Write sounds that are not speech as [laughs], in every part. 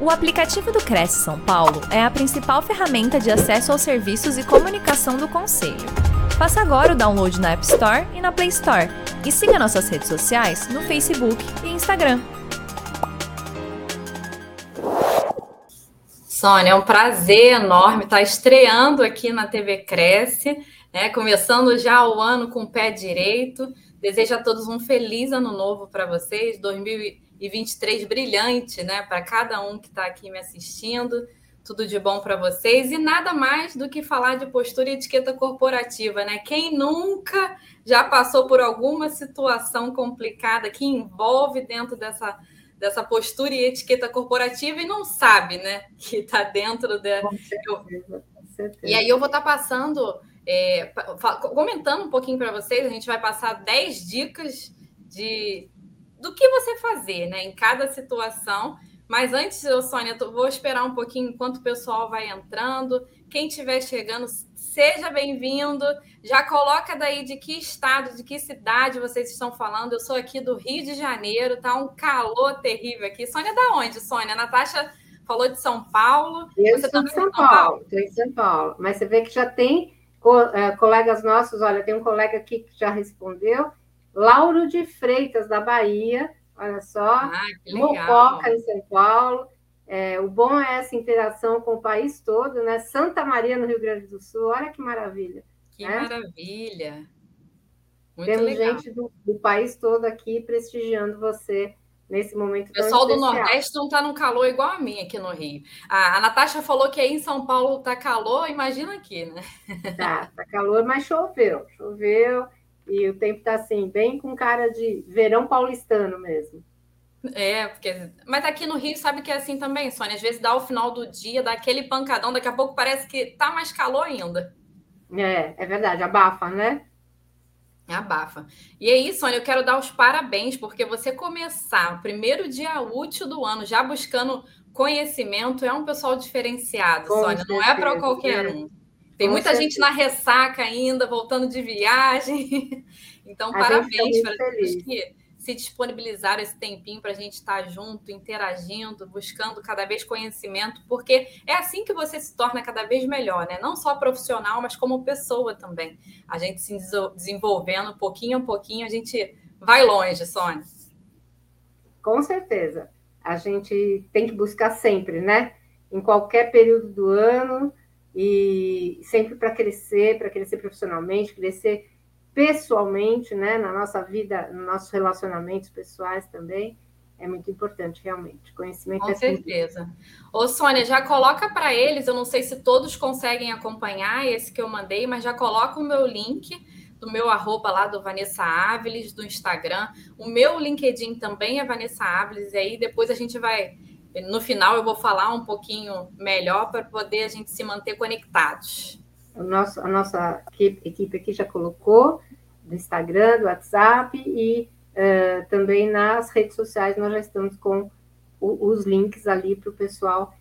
O aplicativo do Cresce São Paulo é a principal ferramenta de acesso aos serviços e comunicação do Conselho. Faça agora o download na App Store e na Play Store. E siga nossas redes sociais no Facebook e Instagram. Sônia, é um prazer enorme estar estreando aqui na TV Cresce, né? começando já o ano com o pé direito. Desejo a todos um feliz ano novo para vocês, 2020 e 23 brilhante, né? Para cada um que está aqui me assistindo. Tudo de bom para vocês. E nada mais do que falar de postura e etiqueta corporativa, né? Quem nunca já passou por alguma situação complicada que envolve dentro dessa, dessa postura e etiqueta corporativa e não sabe, né? Que está dentro de. Com certeza, com certeza. E aí eu vou estar tá passando. É, comentando um pouquinho para vocês, a gente vai passar 10 dicas de do que você fazer, né, em cada situação. Mas antes, eu, Sônia, eu vou esperar um pouquinho enquanto o pessoal vai entrando. Quem estiver chegando, seja bem-vindo. Já coloca daí de que estado, de que cidade vocês estão falando. Eu sou aqui do Rio de Janeiro, tá um calor terrível aqui. Sônia, da onde, Sônia? A Natasha falou de São Paulo. Eu você sou de São, São Paulo, estou em São Paulo. Mas você vê que já tem é, colegas nossos, olha, tem um colega aqui que já respondeu, Lauro de Freitas, da Bahia, olha só. Ah, Mococa, em São Paulo. É, o bom é essa interação com o país todo, né? Santa Maria, no Rio Grande do Sul, olha que maravilha. Que né? maravilha! Muito Temos legal. gente do, do, país todo aqui prestigiando você nesse momento. O pessoal do Nordeste não está num calor igual a mim aqui no Rio. A, a Natasha falou que aí em São Paulo está calor, imagina aqui, né? Tá, tá calor, mas choveu. Choveu. E o tempo está assim, bem com cara de verão paulistano mesmo. É, porque. Mas aqui no Rio sabe que é assim também, Sônia. Às vezes dá o final do dia, dá aquele pancadão, daqui a pouco parece que tá mais calor ainda. É, é verdade, abafa, né? Abafa. E aí, Sônia, eu quero dar os parabéns, porque você começar o primeiro dia útil do ano já buscando conhecimento é um pessoal diferenciado, Com Sônia. Certeza, não é para qualquer é. um. Tem muita gente na ressaca ainda, voltando de viagem. [laughs] Então, a parabéns para todos que se disponibilizaram esse tempinho para a gente estar tá junto, interagindo, buscando cada vez conhecimento, porque é assim que você se torna cada vez melhor, né? Não só profissional, mas como pessoa também. A gente se desenvolvendo pouquinho a pouquinho, a gente vai longe, Sônia. Com certeza. A gente tem que buscar sempre, né? Em qualquer período do ano, e sempre para crescer, para crescer profissionalmente, crescer pessoalmente, né, na nossa vida, nos nossos relacionamentos pessoais também, é muito importante, realmente. Conhecimento Com é certeza. Ô, Sônia, já coloca para eles, eu não sei se todos conseguem acompanhar esse que eu mandei, mas já coloca o meu link do meu arroba lá do Vanessa Áviles, do Instagram. O meu LinkedIn também é Vanessa Áviles, e aí depois a gente vai no final eu vou falar um pouquinho melhor para poder a gente se manter conectados. O nosso, a nossa equipe aqui já colocou do Instagram, do WhatsApp e uh, também nas redes sociais nós já estamos com o, os links ali para o pessoal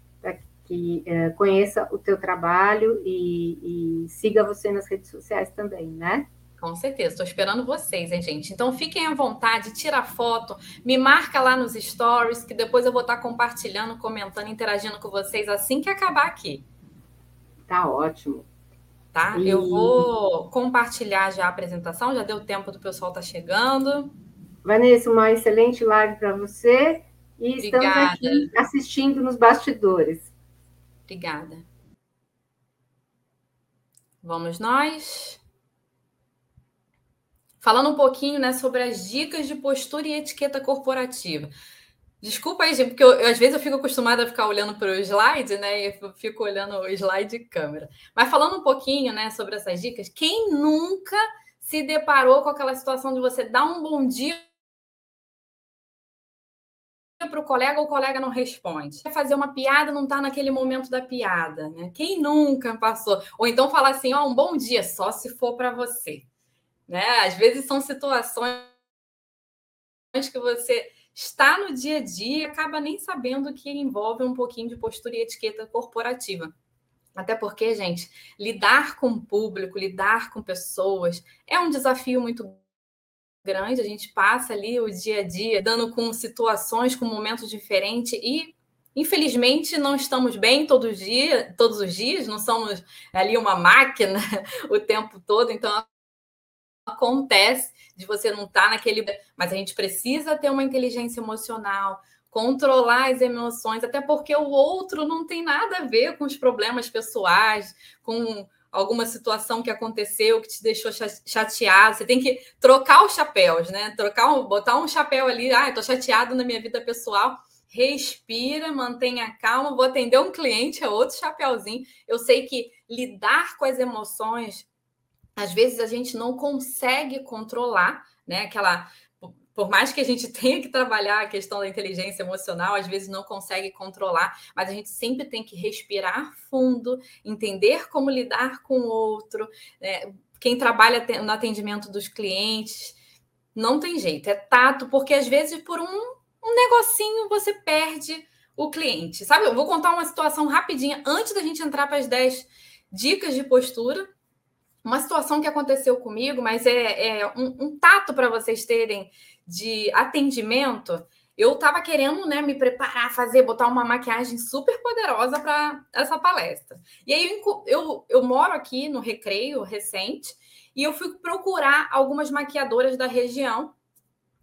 que uh, conheça o teu trabalho e, e siga você nas redes sociais também, né? Com certeza, estou esperando vocês, hein, gente? Então fiquem à vontade, tira foto, me marca lá nos stories, que depois eu vou estar compartilhando, comentando, interagindo com vocês assim que acabar aqui. Tá ótimo. Tá? E... Eu vou compartilhar já a apresentação, já deu tempo do pessoal estar tá chegando. Vanessa, uma excelente live para você. E Obrigada. estamos aqui assistindo nos bastidores. Obrigada. Vamos nós. Falando um pouquinho né, sobre as dicas de postura e etiqueta corporativa. Desculpa aí, gente, porque eu, eu, às vezes eu fico acostumada a ficar olhando para o slide, né? E fico olhando o slide de câmera. Mas falando um pouquinho, né, sobre essas dicas, quem nunca se deparou com aquela situação de você dar um bom dia para o colega, o colega não responde. Fazer uma piada, não está naquele momento da piada, né? Quem nunca passou? Ou então falar assim, ó, oh, um bom dia, só se for para você. Né? Às vezes são situações que você está no dia a dia e acaba nem sabendo que envolve um pouquinho de postura e etiqueta corporativa. Até porque, gente, lidar com o público, lidar com pessoas é um desafio muito grande. A gente passa ali o dia a dia dando com situações, com momentos diferentes e Infelizmente, não estamos bem todos os dias, todos os dias, não somos ali uma máquina [laughs] o tempo todo, então acontece de você não estar tá naquele. Mas a gente precisa ter uma inteligência emocional, controlar as emoções, até porque o outro não tem nada a ver com os problemas pessoais, com alguma situação que aconteceu que te deixou chateado. Você tem que trocar os chapéus, né? Trocar, botar um chapéu ali, ah, estou chateado na minha vida pessoal. Respira, mantenha calma. Vou atender um cliente, é outro chapéuzinho. Eu sei que lidar com as emoções às vezes a gente não consegue controlar, né? Aquela por mais que a gente [laughs] tenha que trabalhar a questão da inteligência emocional, às vezes não consegue controlar, mas a gente sempre tem que respirar fundo, entender como lidar com o outro. Né? Quem trabalha no atendimento dos clientes, não tem jeito, é tato, porque às vezes por um, um negocinho você perde o cliente. Sabe, eu vou contar uma situação rapidinha antes da gente entrar para as 10 dicas de postura uma situação que aconteceu comigo, mas é, é um, um tato para vocês terem de atendimento. Eu estava querendo né, me preparar, fazer, botar uma maquiagem super poderosa para essa palestra. E aí eu, eu, eu moro aqui no Recreio recente e eu fui procurar algumas maquiadoras da região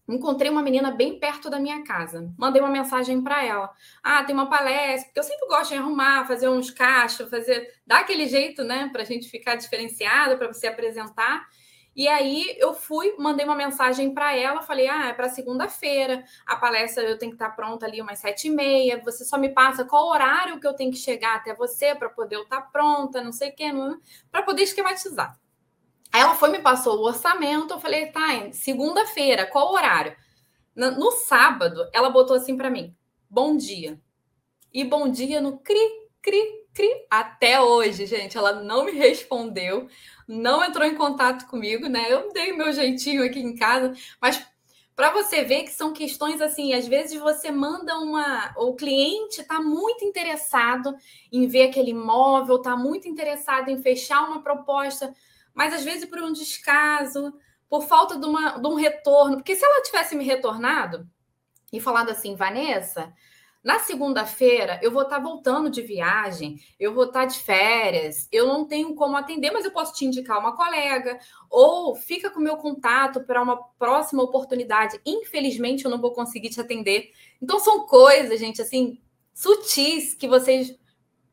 encontrei uma menina bem perto da minha casa. Mandei uma mensagem para ela. Ah, tem uma palestra, porque eu sempre gosto de arrumar, fazer uns cachos, fazer, dar aquele jeito, né, para a gente ficar diferenciado, para você apresentar. E aí eu fui, mandei uma mensagem para ela, falei: ah, é para segunda-feira, a palestra eu tenho que estar tá pronta ali umas sete e meia. Você só me passa qual horário que eu tenho que chegar até você para poder eu estar tá pronta, não sei o quê, para poder esquematizar. Aí ela foi me passou o orçamento, eu falei, tá, segunda-feira, qual horário? No sábado, ela botou assim para mim: bom dia. E bom dia no cri, cri, cri. Até hoje, gente, ela não me respondeu, não entrou em contato comigo, né? Eu dei meu jeitinho aqui em casa, mas para você ver que são questões assim, às vezes você manda uma, o cliente está muito interessado em ver aquele imóvel, está muito interessado em fechar uma proposta mas às vezes por um descaso, por falta de, uma, de um retorno. Porque se ela tivesse me retornado e falado assim, Vanessa, na segunda-feira eu vou estar voltando de viagem, eu vou estar de férias, eu não tenho como atender, mas eu posso te indicar uma colega, ou fica com o meu contato para uma próxima oportunidade. Infelizmente, eu não vou conseguir te atender. Então, são coisas, gente, assim, sutis que vocês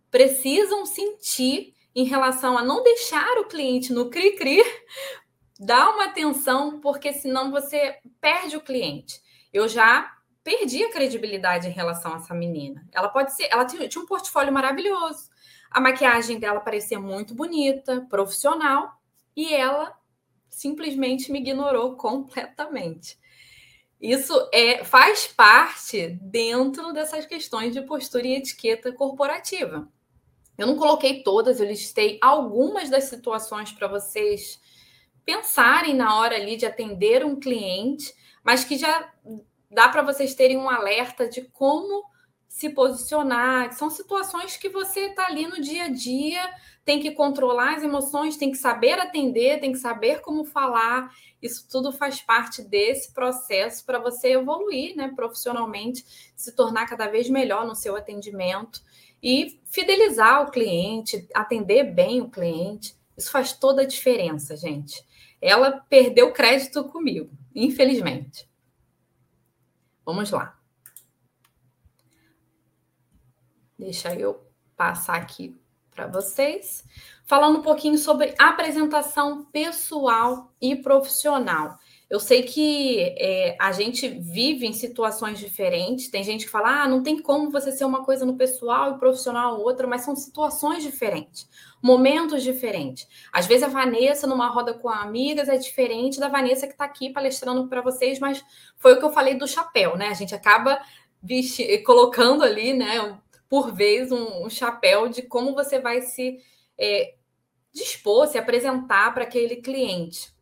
precisam sentir em relação a não deixar o cliente no cri-cri, dá uma atenção, porque senão você perde o cliente. Eu já perdi a credibilidade em relação a essa menina. Ela pode ser, ela tinha, um portfólio maravilhoso. A maquiagem dela parecia muito bonita, profissional, e ela simplesmente me ignorou [laughs] completamente. Isso é, faz parte dentro dessas questões de postura e etiqueta corporativa. Eu não coloquei todas, eu listei algumas das situações para vocês pensarem na hora ali de atender um cliente, mas que já dá para vocês terem um alerta de como se posicionar. São situações que você está ali no dia a dia, tem que controlar as emoções, tem que saber atender, tem que saber como falar. Isso tudo faz parte desse processo para você evoluir né, profissionalmente, se tornar cada vez melhor no seu atendimento e fidelizar o cliente, atender bem o cliente. Isso faz toda a diferença, gente. Ela perdeu crédito comigo, infelizmente. Vamos lá. Deixa eu passar aqui para vocês, falando um pouquinho sobre apresentação pessoal e profissional. Eu sei que é, a gente vive em situações diferentes. Tem gente que fala, ah, não tem como você ser uma coisa no pessoal e profissional outra, mas são situações diferentes, momentos diferentes. Às vezes a Vanessa numa roda com amigas é diferente da Vanessa que está aqui palestrando para vocês, mas foi o que eu falei do chapéu, né? A gente acaba colocando ali, né, por vez, um, um, chapéu de como você vai se é, dispor, se apresentar para aquele cliente.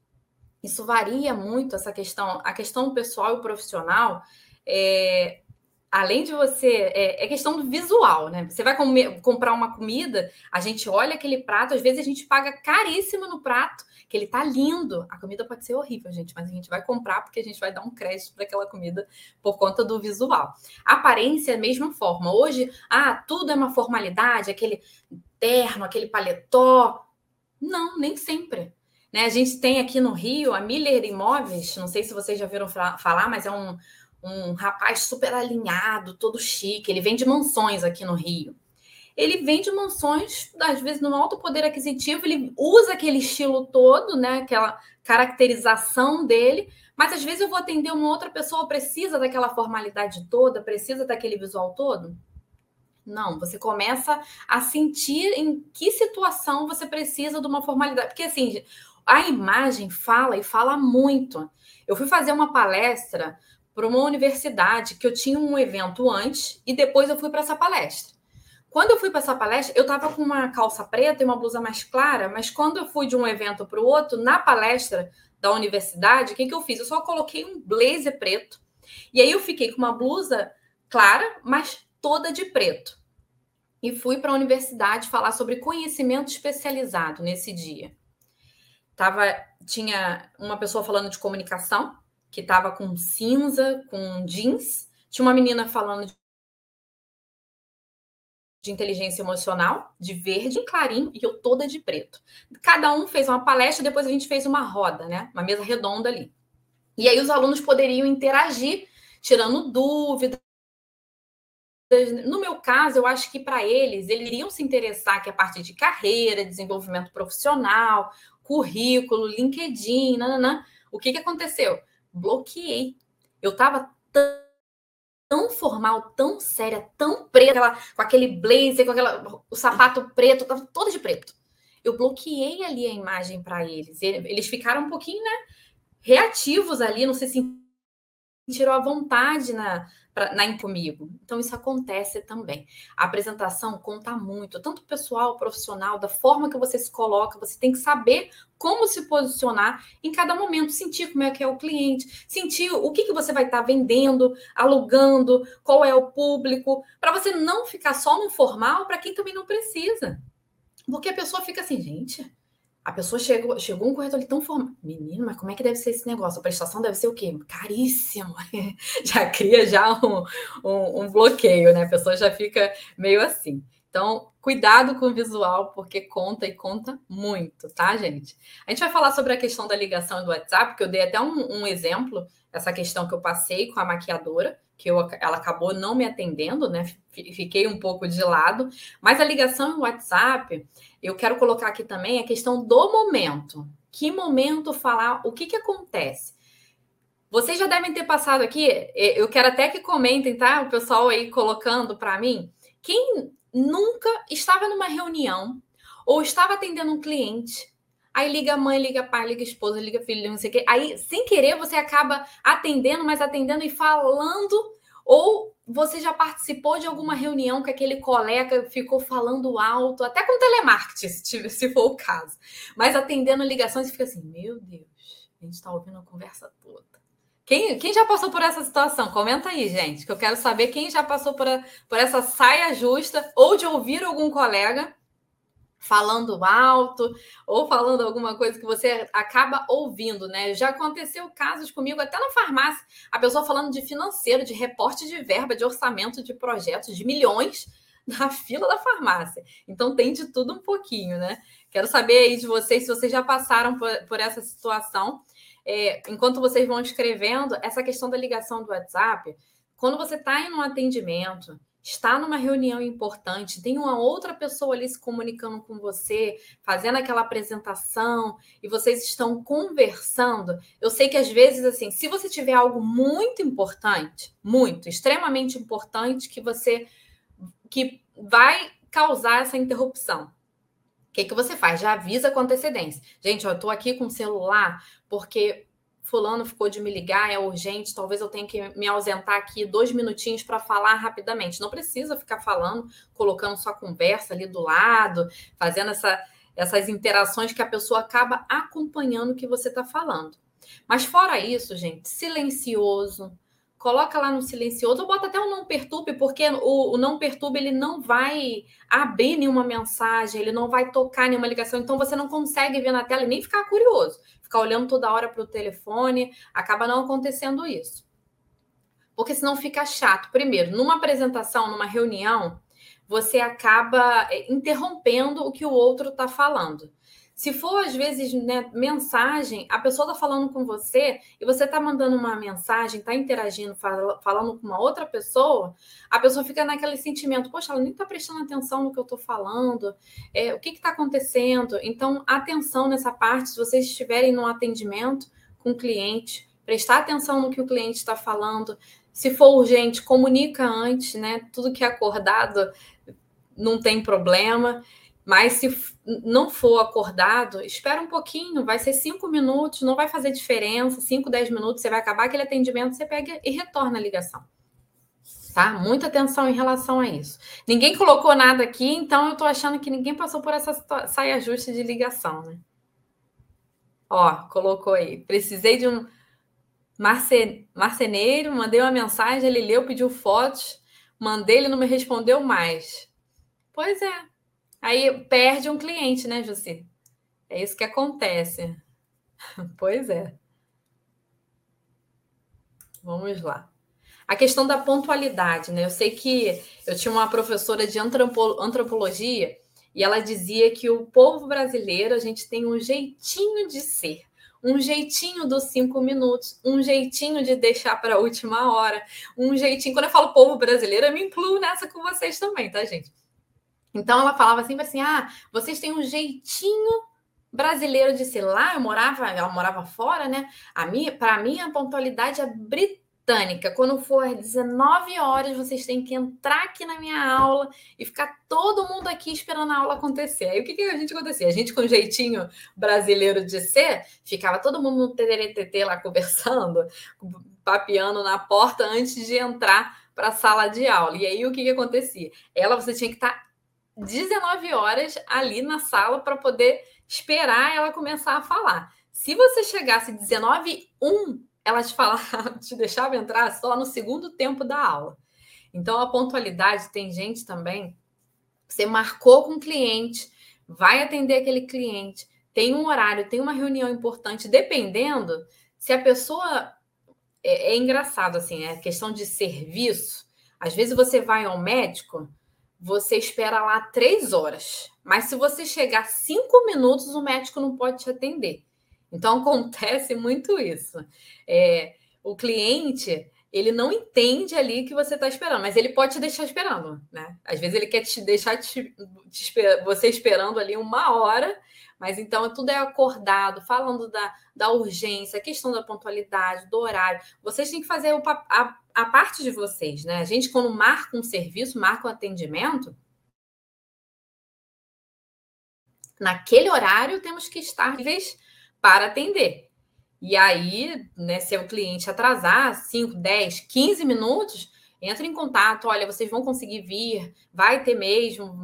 Isso varia muito, essa questão, a questão pessoal e profissional. É, além de você. É, é, questão do visual, né? Você vai comer, comprar uma comida, a gente olha aquele prato, às vezes a gente paga caríssimo no prato, que ele tá lindo. A comida pode ser horrível, gente, mas a gente vai comprar porque a gente vai dar um crédito para aquela comida por conta do visual. A aparência é a mesma forma. Hoje, ah, tudo é uma formalidade, aquele terno, aquele paletó. Não, nem sempre. Né? A gente tem aqui no Rio a Miller Imóveis, não sei se vocês já viram falar, mas é um, um rapaz super alinhado, todo chique. Ele vende mansões aqui no Rio. Ele vende mansões, às vezes, no alto poder aquisitivo, ele usa aquele estilo todo, né? Aquela caracterização dele, mas às vezes eu vou atender uma outra pessoa, precisa daquela formalidade toda, precisa daquele visual todo. Não, você começa a sentir em que situação você precisa de uma formalidade. Porque assim, a imagem fala e fala muito. Eu fui fazer uma palestra para uma universidade que eu tinha um evento antes e depois eu fui para essa palestra. Quando eu fui para essa palestra, eu estava com uma calça preta e uma blusa mais clara, mas quando eu fui de um evento para o outro, na palestra da universidade, o que, que eu fiz? Eu só coloquei um blazer preto. E aí eu fiquei com uma blusa clara, mas toda de preto. E fui para a universidade falar sobre conhecimento especializado nesse dia. Tava, tinha uma pessoa falando de comunicação, que estava com cinza, com jeans. Tinha uma menina falando de, de inteligência emocional, de verde, clarinho, e eu toda de preto. Cada um fez uma palestra, depois a gente fez uma roda, né? Uma mesa redonda ali. E aí os alunos poderiam interagir, tirando dúvidas. No meu caso, eu acho que para eles, eles iriam se interessar que a parte de carreira, desenvolvimento profissional, currículo, LinkedIn, nananã. O que, que aconteceu? bloqueei. Eu tava tão, formal, tão séria, tão preta, com aquele blazer, com aquela, o sapato preto, tava todo de preto. Eu bloqueei ali a imagem para eles. Eles ficaram um pouquinho, né, reativos ali, não sei se à vontade na, pra, na comigo. Então, isso acontece também. A apresentação conta muito, tanto pessoal, profissional, da forma que você se coloca, você tem que saber como se posicionar em cada momento, sentir como é que é o cliente, sentir o que, que você vai estar tá vendendo, alugando, qual é o público, para você não ficar só no formal para quem também não precisa. Porque a pessoa fica assim, gente, a pessoa chegou, chegou um corretor ali tão formado. Menino, mas como é que deve ser esse negócio? A prestação deve ser o quê? Caríssimo. [laughs] já cria já um, um, um, bloqueio, né? A pessoa já fica meio assim. Então, cuidado com o visual, porque conta e conta muito, tá, gente? A gente vai falar sobre a questão da ligação do WhatsApp, que eu dei até um, um exemplo, essa questão que eu passei com a maquiadora, que eu, ela acabou não me atendendo, né? Fiquei um pouco de lado. Mas a ligação no WhatsApp, eu quero colocar aqui também a questão do momento. Que momento falar, o que, que acontece? Vocês já devem ter passado aqui, eu quero até que comentem, tá? O pessoal aí colocando para mim. Quem nunca estava numa reunião ou estava atendendo um cliente, aí liga a mãe, liga pai, liga esposa, liga filho, não sei o quê. Aí, sem querer, você acaba atendendo, mas atendendo e falando, ou você já participou de alguma reunião que aquele colega ficou falando alto, até com telemarketing, se, for o caso, mas atendendo ligações e fica assim: meu Deus, a gente está ouvindo a conversa toda. Quem, quem já passou por essa situação? Comenta aí, gente, que eu quero saber quem já passou por, a, por essa saia justa ou de ouvir algum colega falando alto ou falando alguma coisa que você acaba ouvindo, né? Já aconteceu casos comigo até na farmácia, a pessoa falando de financeiro, de reporte de verba, de orçamento de projetos de milhões [laughs] na fila da farmácia. Então tem de tudo um pouquinho, né? Quero saber aí de vocês se vocês já passaram por, por essa situação. É, enquanto vocês vão escrevendo, essa questão da ligação do WhatsApp, quando você está em um atendimento está numa reunião importante, tem uma outra pessoa ali se comunicando com você, fazendo aquela apresentação e vocês estão conversando. Eu sei que às vezes assim, se você tiver algo muito importante, muito, extremamente importante que você que vai causar essa interrupção. O que, que você faz? Já avisa com antecedência. Gente, eu estou aqui com o celular porque fulano ficou de me ligar, é urgente, talvez eu tenha que me ausentar aqui dois minutinhos para falar rapidamente. Não precisa ficar falando, colocando sua conversa ali do lado, fazendo essa, essas interações que a pessoa acaba acompanhando o que você está falando. Mas fora isso, gente, silencioso, coloca lá no silencioso, ou bota até o não perturbe, porque o, o, não perturbe ele não vai abrir nenhuma mensagem, ele não vai tocar nenhuma ligação, então você não consegue ver na tela e nem ficar curioso, ficar olhando toda hora para o telefone, acaba não acontecendo isso. Porque senão fica chato. Primeiro, numa apresentação, numa reunião, você acaba eh, interrompendo o que o outro está falando. Se for, às vezes, né, mensagem, a pessoa está falando com você e você está mandando uma mensagem, está interagindo, fal falando com uma outra pessoa, a pessoa fica naquele sentimento, poxa, ela nem está prestando atenção no que eu estou falando, é, o que está acontecendo? Então, atenção nessa parte, se vocês estiverem no atendimento com o cliente, prestar atenção no que o cliente está falando. Se for urgente, comunica antes, né? Tudo que é acordado não tem problema. Mas se não for acordado, espera um pouquinho, vai ser cinco minutos, não vai fazer diferença, cinco, dez minutos, você vai acabar aquele atendimento, você pega e retorna a ligação. Tá? Muita atenção em relação a isso. Ninguém colocou nada aqui, então eu estou achando que ninguém passou por essa saia justa de ligação, né? Ó, colocou aí. Precisei de um marceneiro, mandei uma mensagem, ele leu, pediu fotos, mandei, ele não me respondeu mais. Pois é, Aí perde um cliente, né, Jussi? É isso que acontece. [laughs] Pois é. Vamos lá. A questão da pontualidade, né? Eu sei que eu tinha uma professora de antropologia e ela dizia que o povo brasileiro, a gente tem um jeitinho de ser, um jeitinho dos cinco minutos, um jeitinho de deixar para a última hora, um jeitinho. Quando eu falo povo brasileiro, eu me incluo nessa com vocês também, tá, gente? Então ela falava sempre assim: ah, vocês têm um jeitinho brasileiro de ser lá. Eu morava, ela morava fora, né? A minha, para mim, a pontualidade é britânica. Quando for 19 horas, vocês têm que entrar aqui na minha aula e ficar todo mundo aqui esperando a aula acontecer. Aí o que, que a gente acontecia? A gente, com jeitinho brasileiro de ser, ficava todo mundo no TTT lá conversando, [laughs] papeando na porta antes de entrar para a sala de aula. E aí o que, que acontecia? Ela, você tinha que estar tá 19 horas ali na sala para poder esperar ela começar a falar. Se você chegasse 19 1, ela te falava, [laughs] te deixava entrar só no segundo tempo da aula. Então a pontualidade tem gente também. Você marcou com o cliente, vai atender aquele cliente, tem um horário, tem uma reunião importante, dependendo se a pessoa é, é engraçado assim, é questão de serviço. Às vezes você vai ao médico, você espera lá três horas. Mas se você chegar cinco minutos, o médico não pode te atender. Então [laughs] acontece muito isso. É, o cliente ele não entende ali que você está esperando, mas ele pode te deixar esperando, né? Às vezes ele quer te deixar te, te, você esperando ali uma hora, mas então tudo é acordado, falando da, da urgência, a questão da pontualidade, do horário. Vocês têm que fazer o, a, a parte de vocês, né? A gente, quando marca um serviço, marca um atendimento, naquele horário temos que estar livres para atender. E aí, né, se o cliente atrasar 5, 10, 15 minutos, entra em contato, olha, vocês vão conseguir vir, vai ter mesmo,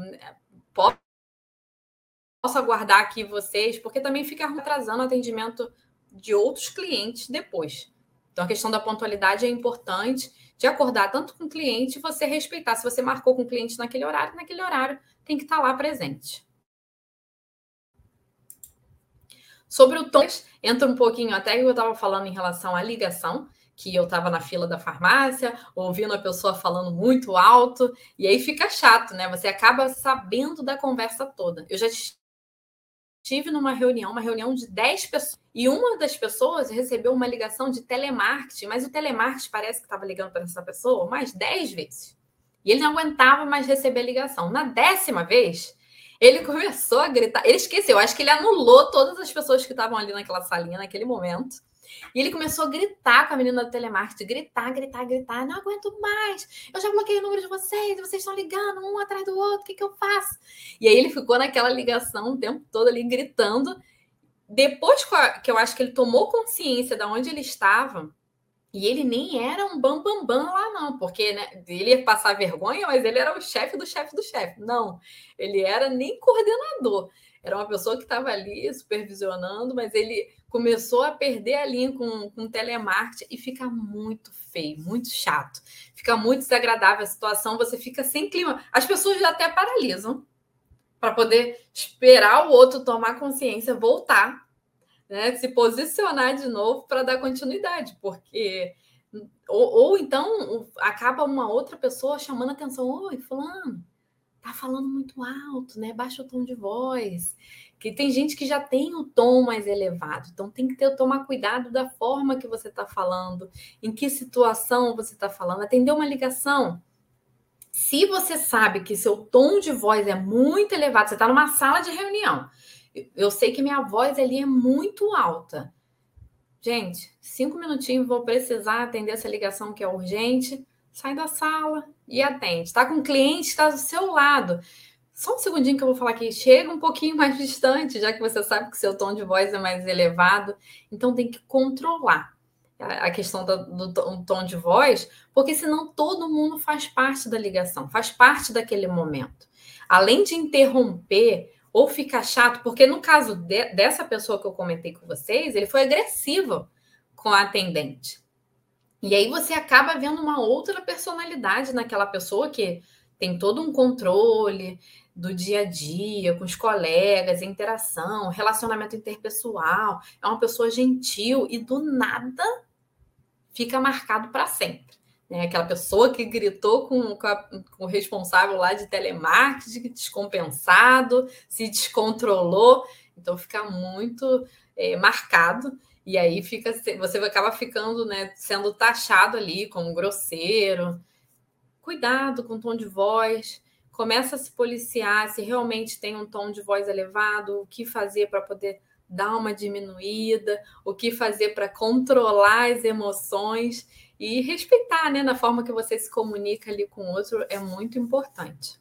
posso aguardar aqui vocês, porque também fica atrasando o atendimento de outros clientes depois. Então, a questão da pontualidade é importante de acordar tanto com o cliente você respeitar. Se você marcou com o cliente naquele horário, naquele horário tem que estar lá presente. Sobre o tom, entra um pouquinho até que eu estava falando em relação à ligação, que eu estava na fila da farmácia, ouvindo a pessoa falando muito alto, e aí fica chato, né? Você acaba sabendo da conversa toda. Eu já estive numa reunião, uma reunião de 10 pessoas, e uma das pessoas recebeu uma ligação de telemarketing, mas o telemarketing parece que estava ligando para essa pessoa mais 10 vezes. E ele não aguentava mais receber a ligação. Na décima vez, ele começou a gritar. Ele esqueceu, acho que ele anulou todas as pessoas que estavam ali naquela salinha naquele momento. E ele começou a gritar com a menina do telemarketing, gritar, gritar, gritar. Não aguento mais. Eu já bloqueei o número de vocês, vocês estão ligando um atrás do outro, o que, que eu faço? E aí ele ficou naquela ligação o tempo todo ali gritando. Depois que eu acho que ele tomou consciência de onde ele estava, e ele nem era um bambambam bam, bam lá, não, porque né, ele ia passar vergonha, mas ele era o chefe do chefe do chefe. Não, ele era nem coordenador. Era uma pessoa que estava ali supervisionando, mas ele começou a perder a linha com, com telemarketing e fica muito feio, muito chato. Fica muito desagradável a situação, você fica sem clima. As pessoas até paralisam para poder esperar o outro tomar consciência, voltar, né, se posicionar de novo para dar continuidade, porque ou, ou, então acaba uma outra pessoa chamando atenção, oi, fulano, tá falando muito alto, né? Baixa o tom de voz. Que tem gente que já tem o tom mais elevado, então tem que ter, tomar cuidado da forma que você está falando, em que situação você está falando, atender uma ligação. Se você sabe que seu tom de voz é muito elevado, você está numa sala de reunião, eu sei que minha voz ali é muito alta. Gente, cinco minutinhos, vou precisar atender essa ligação que é urgente. Sai da sala e atende. Está com um cliente, está do seu lado. Só um segundinho que eu vou falar aqui. Chega um pouquinho mais [laughs] distante, já que você sabe que seu tom de voz é mais elevado. Então tem que controlar a questão do, do, tom de voz, porque senão todo mundo faz parte da ligação, faz parte daquele momento. Além de interromper ou ficar chato, porque no caso de, dessa pessoa que eu comentei com vocês, ele foi agressivo com a atendente. E aí você acaba vendo uma outra personalidade naquela pessoa que tem todo um controle do dia a dia, com os colegas, interação, relacionamento interpessoal, é uma pessoa gentil e do nada fica marcado para sempre. Né? Aquela pessoa que gritou com, com, a, com, o responsável lá de telemarketing, descompensado, se descontrolou, então fica muito é, marcado. E aí fica, você acaba ficando, né, sendo taxado ali como grosseiro. Cuidado com o tom de voz. Começa a se policiar se realmente tem um tom de voz elevado, o que fazer para poder dar uma diminuída, o que fazer para controlar as emoções e respeitar, né, na forma que você se comunica ali com o outro é muito importante.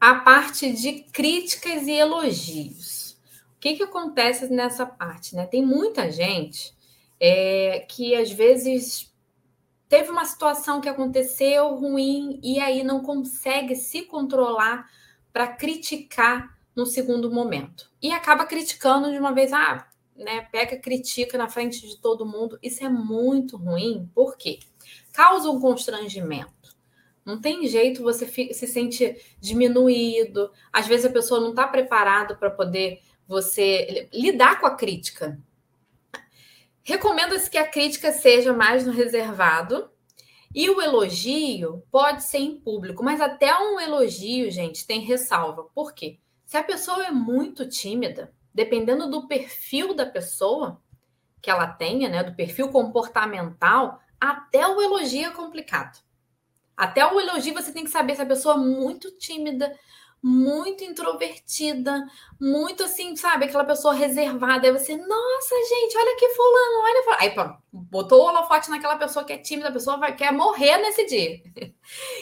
A parte de críticas e elogios. O que, que acontece nessa parte? Né? Tem muita gente é, que às vezes teve uma situação que aconteceu ruim e aí não consegue se controlar para criticar no segundo momento. E acaba criticando de uma vez, ah, né, pega, critica na frente de todo mundo. Isso é muito ruim, por quê? Causa um constrangimento. Não tem jeito, você fica, se sente diminuído. Às vezes a pessoa não está preparada para poder você lidar com a crítica. Recomenda-se que a crítica seja mais no reservado e o elogio pode ser em público, mas até um elogio, gente, tem ressalva. Por quê? Se a pessoa é muito tímida, dependendo do perfil da pessoa que ela tenha, né, do perfil comportamental, até o elogio é complicado. Até o elogio você tem que saber se a pessoa é muito tímida, muito introvertida, muito assim, sabe, aquela pessoa reservada. Aí você, nossa, gente, olha que fulano, olha. Aí pô, botou o holofote naquela pessoa que é tímida, a pessoa vai, quer morrer nesse dia. [laughs]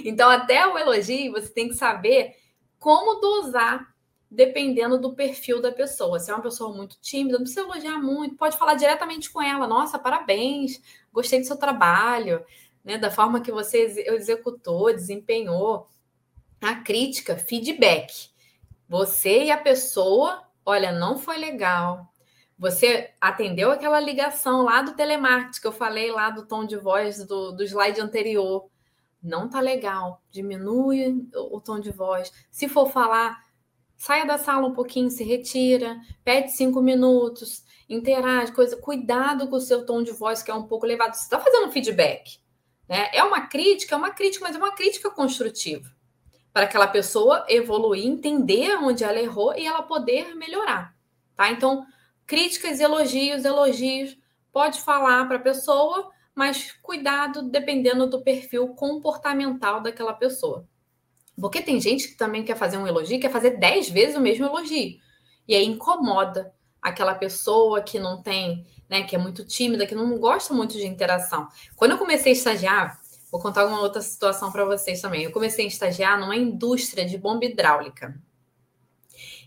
então, até o elogio, você tem que saber como dosar dependendo do perfil da pessoa. Se é uma pessoa muito tímida, não precisa elogiar muito, pode falar diretamente com ela. Nossa, parabéns, gostei do seu trabalho, né? Da forma que você executou, desempenhou. A crítica, feedback. Você e a pessoa, olha, não foi legal. Você atendeu aquela ligação lá do telemarketing que eu falei lá do tom de voz do, do slide anterior. Não tá legal. Diminui o tom de voz. Se for falar, saia da sala um pouquinho, se retira, pede cinco minutos, interage, coisa, cuidado com o seu tom de voz que é um pouco elevado. Você está fazendo feedback, né? É uma crítica, é uma crítica, mas é uma crítica construtiva para aquela pessoa evoluir, entender onde ela errou e ela poder melhorar, tá? Então, críticas, elogios, elogios, pode falar para a pessoa, mas cuidado dependendo do perfil comportamental daquela pessoa. Porque tem gente que também quer fazer um elogio, quer fazer dez vezes o mesmo elogio. E aí incomoda aquela pessoa que não tem, né, que é muito tímida, que não gosta muito de interação. Quando eu comecei a estagiar, vou contar uma outra situação para vocês também. Eu comecei a estagiar numa indústria de bomba hidráulica.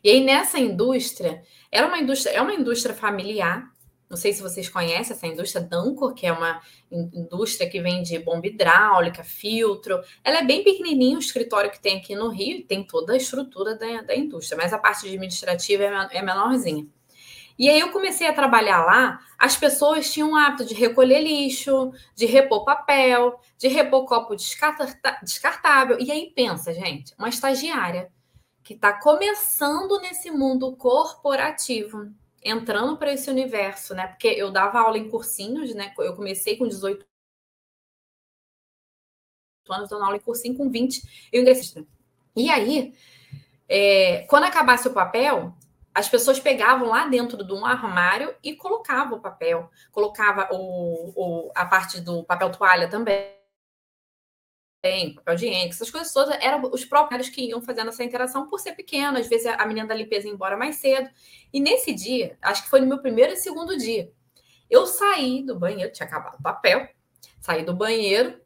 E aí nessa indústria, era uma indústria, é uma indústria familiar, Não sei se vocês conhecem essa indústria Dancor, que é uma indústria que vende bomba hidráulica, filtro. Ela é bem pequenininha, o escritório que tem aqui no Rio, tem toda a estrutura da, da indústria, mas a parte administrativa é, é menorzinha. E aí eu comecei a trabalhar lá, as pessoas tinham o hábito de recolher lixo, de repor papel, de repor copo descartável. E aí pensa, gente, uma estagiária que está começando nesse mundo corporativo, entrando para esse universo, né? Porque eu dava aula em cursinhos, né? Eu comecei com 18 anos dando aula em cursinho, com 20 eu ingressei. E aí, é, quando acabasse o papel, as pessoas pegavam lá dentro de um armário e colocavam o papel, colocava o, o, a parte do papel toalha também, papel higiênico, essas coisas todas eram os próprios que iam fazendo essa interação por ser pequeno, às vezes a menina da limpeza ia embora mais cedo. E nesse dia, acho que foi no meu primeiro e segundo dia, eu saí do banheiro, tinha acabado o papel, saí do banheiro,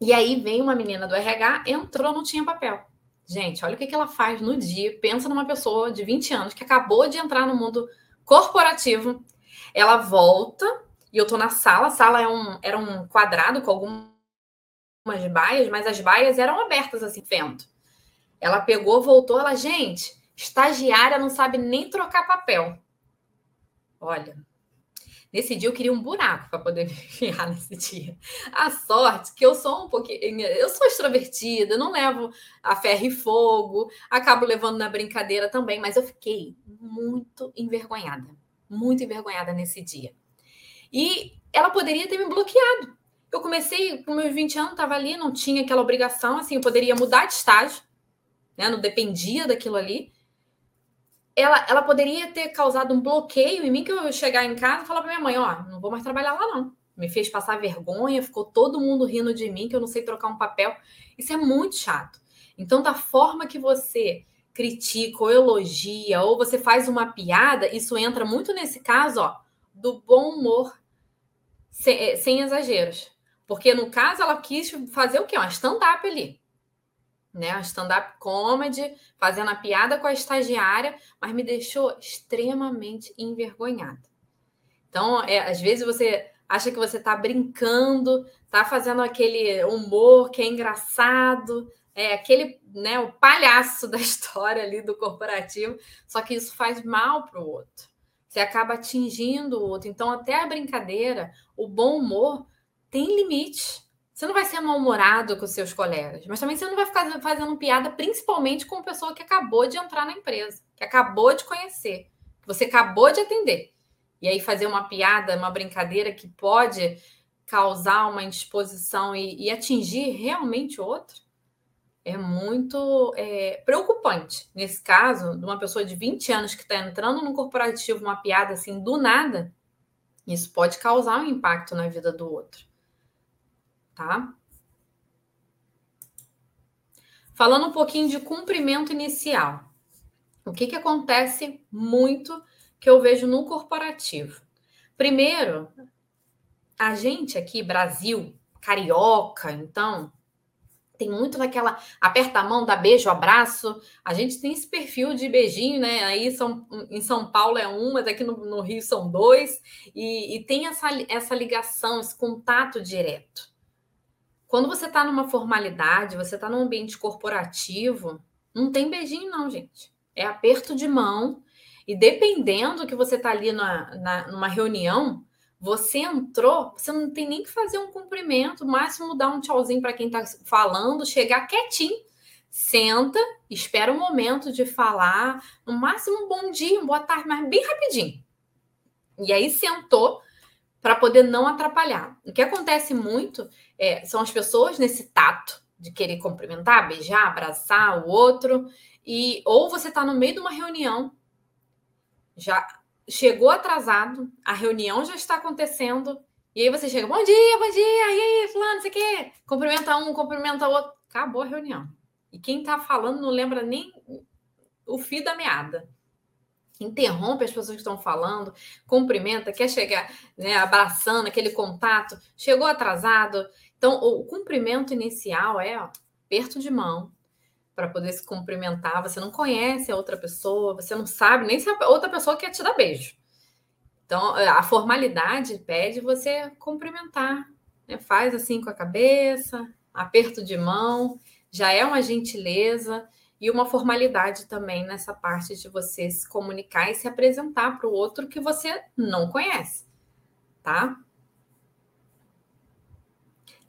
e aí vem uma menina do RH, entrou, não tinha papel. Gente, olha o que, que ela faz no dia. Pensa numa pessoa de 20 anos que acabou de entrar no mundo corporativo. Ela volta e eu tô na sala. A sala é um, era um quadrado com algumas baias, mas as baias eram abertas assim, vento. Ela pegou, voltou, ela, gente, estagiária não sabe nem trocar papel. Olha, Nesse dia eu queria um buraco para poder [laughs] me enfiar nesse dia. A sorte que eu sou um pouquinho. Eu sou extrovertida, não levo a ferro e fogo, acabo levando na brincadeira também, mas eu fiquei muito envergonhada. Muito envergonhada nesse dia. E ela poderia ter me bloqueado. Eu comecei com meus 20 anos, estava ali, não tinha aquela obrigação, assim, eu poderia mudar de estágio, né? Não dependia daquilo ali ela, ela poderia ter causado um bloqueio em mim que eu chegar em casa e falar para minha mãe, ó, não vou mais trabalhar lá não. Me fez passar vergonha, ficou todo mundo rindo de mim que eu não sei trocar um papel. Isso é muito chato. Então, da forma que você critica ou elogia ou você faz uma piada, isso entra muito nesse caso, ó, do bom humor sem, eh, sem exageros. Porque no caso ela quis fazer o quê? Uma stand-up ali né? A stand-up comedy, fazendo a piada com a estagiária, mas me deixou extremamente envergonhada. Então, é, às vezes você acha que você está brincando, está fazendo aquele humor que é engraçado, é aquele, né, o palhaço [laughs] da história ali do corporativo, só que isso faz mal para o outro. Você acaba atingindo o outro. Então, até a brincadeira, o bom humor tem limite. Você não vai ser mal-humorado com seus colegas, mas também você não vai ficar fazendo piada, principalmente com pessoa que acabou de entrar na empresa, que acabou de conhecer, que você acabou de atender. E aí fazer uma piada, uma brincadeira que pode causar uma indisposição e, e atingir realmente o outro, é muito é, preocupante. Nesse caso, de uma pessoa de 20 anos que está entrando no corporativo, uma piada assim do nada, isso pode causar um impacto na vida do outro tá? Falando um pouquinho de cumprimento inicial. O que, que acontece muito que eu vejo no corporativo? Primeiro, a gente aqui, Brasil, carioca, então, tem muito daquela aperta a mão, dá beijo, abraço. A gente tem esse perfil de beijinho, né? Aí são, em São Paulo é um, mas aqui no, no Rio são dois. E, e tem essa, essa ligação, esse contato direto. Quando você está numa formalidade, você está num ambiente corporativo, não tem beijinho, não, gente. É aperto de mão. E dependendo que você está ali na, na, numa reunião, você entrou, você não tem nem que fazer um cumprimento, máximo dar um tchauzinho para quem está falando, chegar quietinho, senta, espera o momento de falar, no máximo um bom dia, um boa tarde, mas bem rapidinho. E aí sentou para poder não atrapalhar. O que acontece muito é, são as pessoas nesse tato de querer cumprimentar, beijar, abraçar o outro, e ou você está no meio de uma reunião, já chegou atrasado, a reunião já está acontecendo, e aí você chega, bom dia, bom dia, e aí, fulano, sei o quê, cumprimenta um, cumprimenta o outro, acabou a reunião. E quem está falando não lembra nem o fio da meada interrompe as pessoas que estão falando, cumprimenta, quer chegar né, abraçando aquele contato, chegou atrasado. Então, o cumprimento inicial é ó, aperto de mão para poder se cumprimentar. Você não conhece a outra pessoa, você não sabe nem se a outra pessoa quer te dar beijo. Então, a formalidade pede você cumprimentar, né? faz assim com a cabeça, aperto de mão, já é uma gentileza e uma formalidade também nessa parte de você se comunicar e se apresentar para o outro que você não conhece, tá?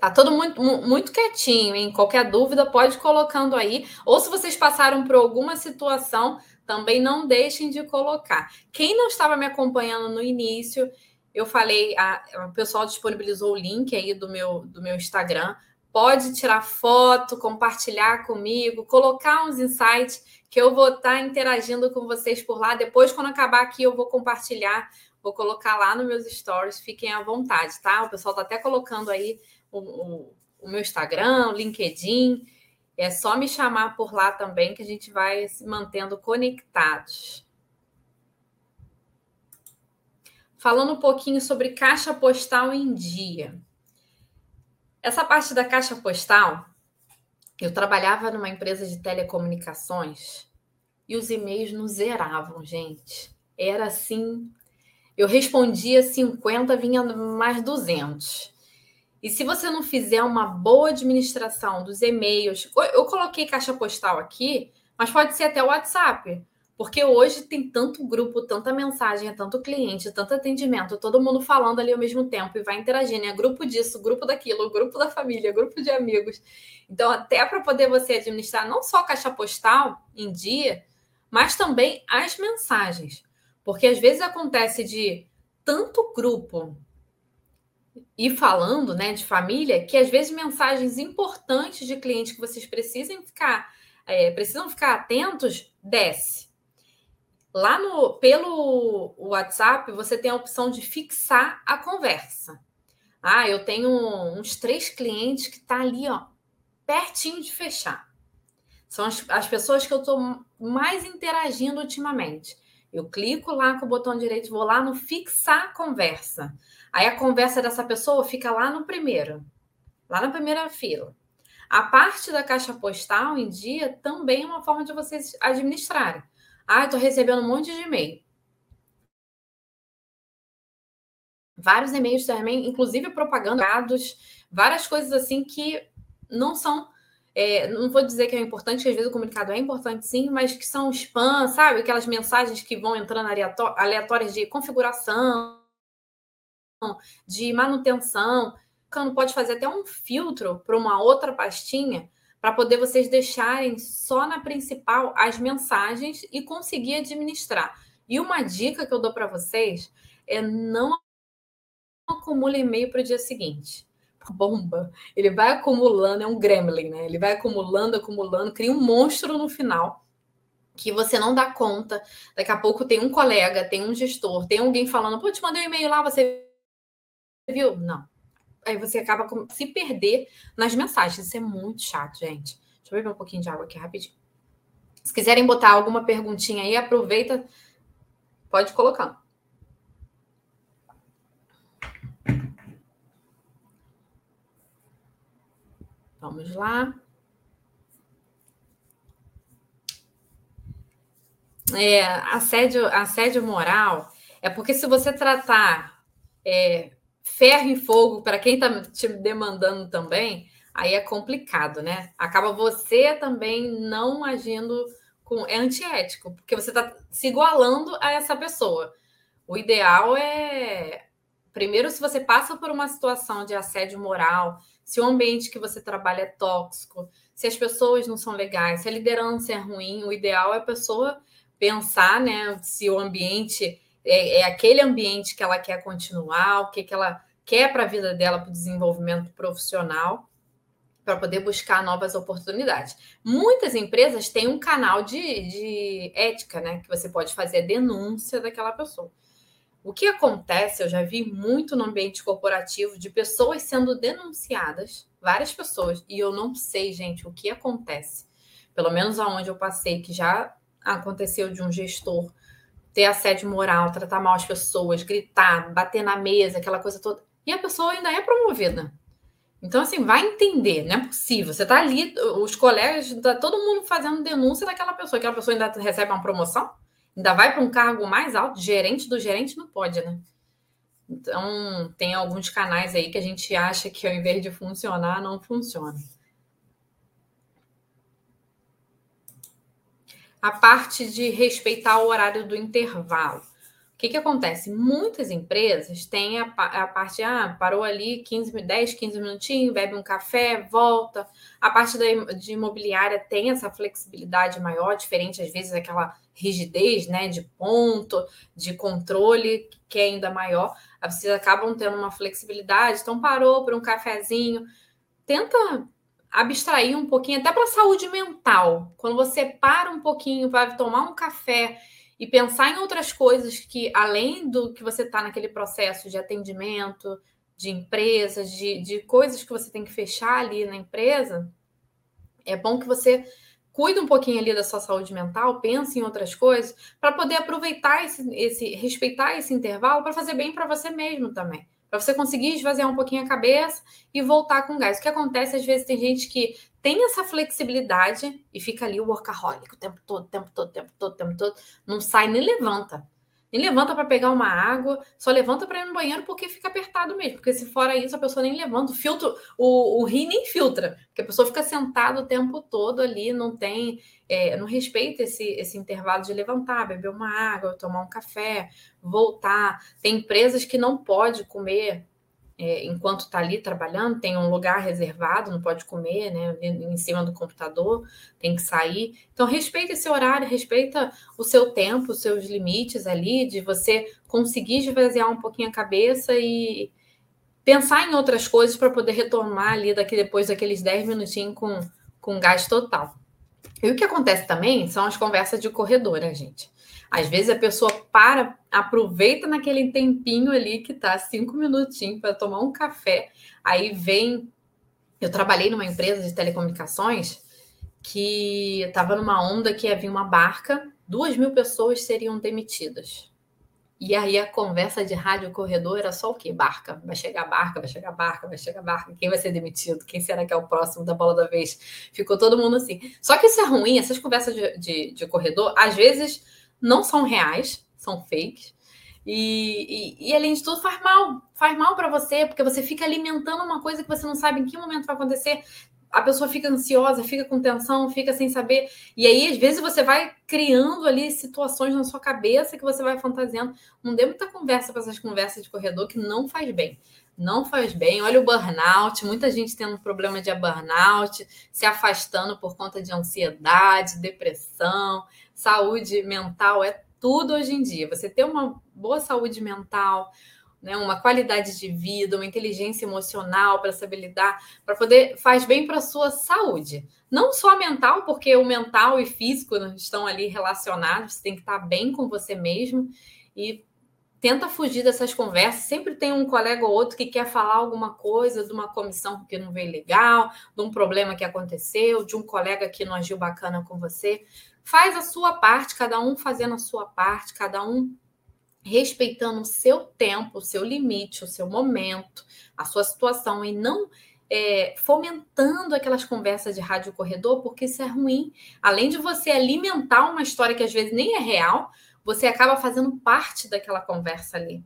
Tá todo muito, muito quietinho, hein? Qualquer dúvida pode ir colocando aí. Ou se vocês passaram por alguma situação, também não deixem de colocar. Quem não estava me acompanhando no início, eu falei, a, o pessoal disponibilizou o link aí do meu, do meu Instagram. Pode tirar foto, compartilhar comigo, colocar uns insights que eu vou estar interagindo com vocês por lá. Depois, quando acabar aqui, eu vou compartilhar, vou colocar lá nos meus stories. Fiquem à vontade, tá? O pessoal está até colocando aí o, o, o meu Instagram, o LinkedIn. É só me chamar por lá também que a gente vai se mantendo conectados. Falando um pouquinho sobre caixa postal em dia. Essa parte da caixa postal, eu trabalhava numa empresa de telecomunicações e os e-mails nos zeravam, gente. Era assim, eu respondia 50, vinha mais 200. E se você não fizer uma boa administração dos e-mails, eu coloquei caixa postal aqui, mas pode ser até o WhatsApp, porque hoje tem tanto grupo, tanta mensagem, tanto cliente, tanto atendimento, todo mundo falando ali ao mesmo tempo e vai interagindo. É grupo disso, grupo daquilo, grupo da família, grupo de amigos. Então, até para poder você administrar não só caixa postal em dia, mas também as mensagens. Porque às vezes acontece de tanto grupo e falando né, de família, que às vezes mensagens importantes de cliente que vocês precisam ficar, é, precisam ficar atentos, desce. Lá no pelo WhatsApp, você tem a opção de fixar a conversa. Ah, eu tenho uns três clientes que tá ali, ó, pertinho de fechar. São as, as pessoas que eu estou mais interagindo ultimamente. Eu clico lá com o botão direito, vou lá no fixar conversa. Aí a conversa dessa pessoa fica lá no primeiro, lá na primeira fila. A parte da caixa postal em dia também é uma forma de vocês administrarem. Ah, estou recebendo um monte de e-mail. Vários e-mails também, inclusive propagandas, várias coisas assim que não são é, não vou dizer que é importante, que às vezes o comunicado é importante sim, mas que são spam, sabe? Aquelas mensagens que vão entrando aleatórias de configuração, de manutenção. Cano pode fazer até um filtro para uma outra pastinha para poder vocês deixarem só na principal as mensagens e conseguir administrar. E uma dica que eu dou para vocês é não acumule e-mail para o dia seguinte bomba, ele vai acumulando, é um gremlin, né? Ele vai acumulando, acumulando, cria um monstro no final que você não dá conta. Daqui a pouco tem um colega, tem um gestor, tem alguém falando, pô, te mandei um e-mail lá, você viu? Não. Aí você acaba com, se perder nas mensagens. Isso é muito chato, gente. Deixa eu beber um pouquinho de água aqui rapidinho. Se quiserem botar alguma perguntinha aí, aproveita, pode colocar. Vamos lá. É, assédio, assédio moral é porque se você tratar é, ferro e fogo para quem está te demandando também, aí é complicado, né? Acaba você também não agindo com. É antiético, porque você está se igualando a essa pessoa. O ideal é. Primeiro, se você passa por uma situação de assédio moral, se o ambiente que você trabalha é tóxico, se as pessoas não são legais, se a liderança é ruim, o ideal é a pessoa pensar, né, se o ambiente é, é aquele ambiente que ela quer continuar, o que, que ela quer para a vida dela, para o desenvolvimento profissional, para poder buscar novas oportunidades. Muitas empresas têm um canal de, de ética, né, que você pode fazer a denúncia daquela pessoa. O que acontece, eu já vi muito no ambiente corporativo de pessoas sendo denunciadas, várias pessoas, e eu não sei, gente, o que acontece. Pelo menos aonde eu passei, que já aconteceu de um gestor ter assédio moral, tratar mal as pessoas, gritar, bater na mesa, aquela coisa toda. E a pessoa ainda é promovida. Então, assim, vai entender, não é possível. Você está ali, os colegas, tá todo mundo fazendo denúncia daquela pessoa. Aquela pessoa ainda recebe uma promoção? Ainda vai para um cargo mais alto, gerente do gerente, não pode, né? Então, tem alguns canais aí que a gente acha que ao invés de funcionar, não funciona. A parte de respeitar o horário do intervalo. O que, que acontece? Muitas empresas têm a, a parte, ah, parou ali 15, 10, 15 minutinhos, bebe um café, volta. A parte da, de imobiliária tem essa flexibilidade maior, diferente às vezes daquela rigidez, né, de ponto, de controle, que é ainda maior. Vocês acabam tendo uma flexibilidade, então parou para um cafezinho. Tenta abstrair um pouquinho, até para a saúde mental. Quando você para um pouquinho para tomar um café e pensar em outras coisas que, além do que você está naquele processo de atendimento, de empresa, de, de coisas que você tem que fechar ali na empresa, é bom que você cuide um pouquinho ali da sua saúde mental, pense em outras coisas, para poder aproveitar esse, esse, respeitar esse intervalo para fazer bem para você mesmo também para você conseguir esvaziar um pouquinho a cabeça e voltar com gás. O que acontece, às vezes, tem gente que tem essa flexibilidade e fica ali o workaholic o tempo todo, tempo todo, tempo todo, tempo todo, não sai nem levanta. Nem levanta para pegar uma água, só levanta para ir no banheiro porque fica apertado mesmo. Porque se fora isso, a pessoa nem levanta. O filtro, o, o rim nem filtra, porque a pessoa fica sentada o tempo todo ali, não tem, é, não respeita esse, esse intervalo de levantar, beber uma água, tomar um café, voltar. Tem empresas que não pode comer é, enquanto está ali trabalhando, tem um lugar reservado, não pode comer, né? Em cima do computador, tem que sair. Então, respeita esse horário, respeita o seu tempo, os seus limites ali, de você conseguir esvaziar um pouquinho a cabeça e pensar em outras coisas para poder retomar ali daqui depois daqueles 10 minutinhos com, com gás total. E o que acontece também são as conversas de corredor, né, gente? Às vezes a pessoa para, aproveita naquele tempinho ali que tá cinco minutinhos para tomar um café. Aí vem. Eu trabalhei numa empresa de telecomunicações que estava numa onda que havia uma barca, duas mil pessoas seriam demitidas. E aí a conversa de rádio corredor era só o quê? Barca. Vai chegar barca, vai chegar barca, vai chegar barca. Quem vai ser demitido? Quem será que é o próximo da bola da vez? Ficou todo mundo assim. Só que isso é ruim, essas conversas de, de, de corredor, às vezes não são reais, são fakes. E, e, e, além de tudo, faz mal. Faz mal para você, porque você fica alimentando uma coisa que você não sabe em que momento vai acontecer. A pessoa fica ansiosa, fica com tensão, fica sem saber. E aí, às vezes, você vai criando ali situações na sua cabeça que você vai fantasiando. Não dê muita conversa para essas conversas de corredor que não faz bem. Não faz bem. Olha o burnout, muita gente tendo problema de burnout, se afastando por conta de ansiedade, depressão saúde mental é tudo hoje em dia. Você ter uma boa saúde mental, né, uma qualidade de vida, uma inteligência emocional para saber lidar, para poder faz bem para a sua saúde. Não só mental, porque o mental e físico estão ali relacionados, você tem que estar bem com você mesmo e tenta fugir dessas conversas. Sempre tem um colega ou outro que quer falar alguma coisa de uma comissão que não veio legal, de um problema que aconteceu, de um colega que não agiu bacana com você. Faz a sua parte, cada um fazendo a sua parte, cada um respeitando o seu tempo, o seu limite, o seu momento, a sua situação e não é, fomentando aquelas conversas de rádio corredor, porque isso é ruim. Além de você alimentar uma história que às vezes nem é real, você acaba fazendo parte daquela conversa ali,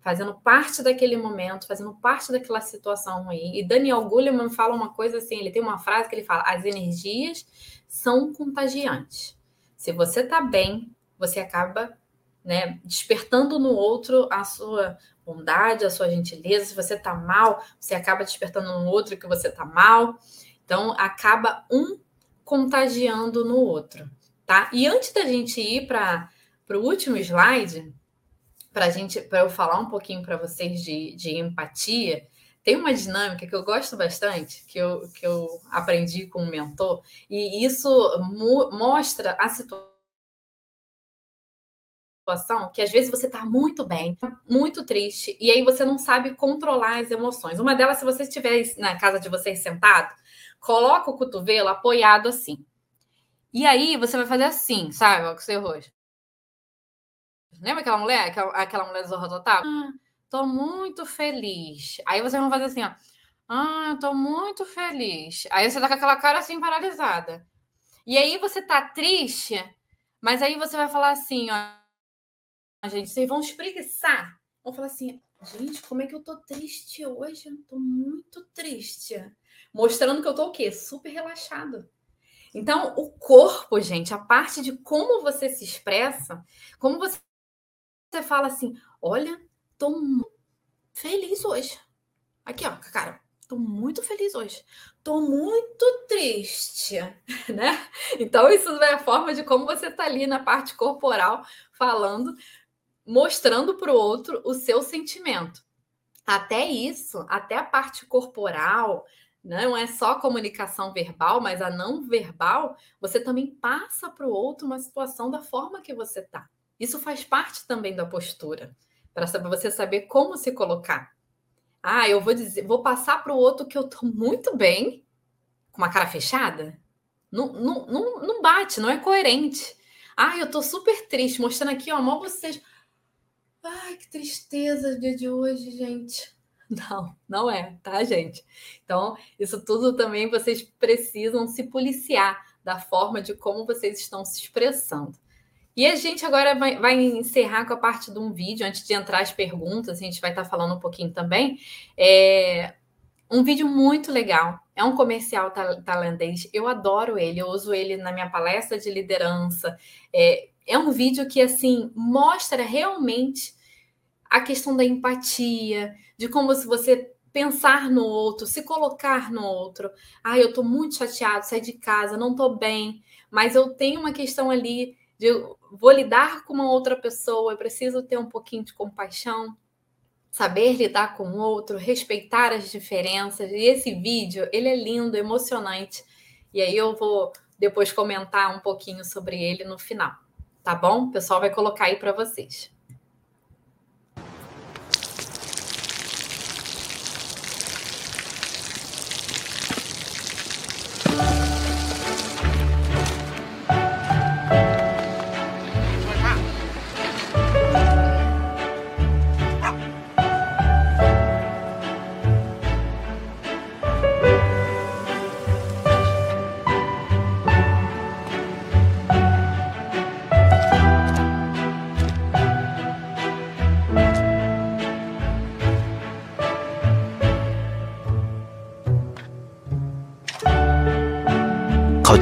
fazendo parte daquele momento, fazendo parte daquela situação ruim. E Daniel Goleman fala uma coisa assim: ele tem uma frase que ele fala, as energias são contagiantes. Se você está bem, você acaba né, despertando no outro a sua bondade, a sua gentileza. Se você está mal, você acaba despertando no outro que você está mal. Então, acaba um contagiando no outro, tá? E antes da gente ir para o último slide, para gente, para eu falar um pouquinho para vocês de, de empatia, tem uma dinâmica que eu gosto bastante, que eu, que eu aprendi com um mentor, e isso mo mostra a situação que às vezes você está muito bem, muito triste, e aí você não sabe controlar as emoções. Uma delas, se você estiver na casa de vocês sentado, coloca o cotovelo apoiado assim. E aí você vai fazer assim, sabe, com o seu rosto. Lembra aquela mulher, aquela, aquela mulher Zorra Total? Ah Tô muito feliz. Aí você vai fazer assim, ó. Ah, eu tô muito feliz. Aí você tá com aquela cara assim paralisada. E aí você tá triste, mas aí você vai falar assim, ó. Gente, vocês vão espreguiçar. Vão falar assim: Gente, como é que eu tô triste hoje? Eu tô muito triste. Mostrando que eu tô o quê? Super relaxado. Então, o corpo, gente, a parte de como você se expressa, como você, você fala assim: olha, tô feliz hoje. Aqui, ó, cara, tô muito feliz hoje. Tô muito triste, [laughs] né? Então, isso é a forma de como você tá ali na parte corporal falando, mostrando para o outro o seu sentimento. Até isso, até a parte corporal, não é só comunicação verbal, mas a não verbal, você também passa para o outro uma situação da forma que você está. Isso faz parte também da postura, para você saber como se colocar. Ah, eu vou dizer, vou passar para o outro que eu estou muito bem, com uma cara fechada. Não, não, não, não bate, não é coerente. Ah, eu estou super triste, mostrando aqui, ó, mal vocês. Ai, que tristeza o dia de hoje, gente. [laughs] Não, não é, tá, gente? Então, isso tudo também vocês precisam se policiar da forma de como vocês estão se expressando. E a gente agora vai, vai encerrar com a parte de um vídeo, antes de entrar as perguntas, a gente vai estar falando um pouquinho também. É um vídeo muito legal. É um comercial tailandês. Eu adoro ele, eu uso ele na minha palestra de liderança. É, é um vídeo que, assim, mostra realmente a questão da empatia, de como se você pensar no outro, se colocar no outro. Ah, eu estou muito chateado, saí de casa, não estou bem, mas eu tenho uma questão ali de vou lidar com uma outra pessoa, eu preciso ter um pouquinho de compaixão, saber lidar com o outro, respeitar as diferenças. E esse vídeo, ele é lindo, emocionante. E aí eu vou depois comentar um pouquinho sobre ele no final, tá bom? O pessoal vai colocar aí para vocês.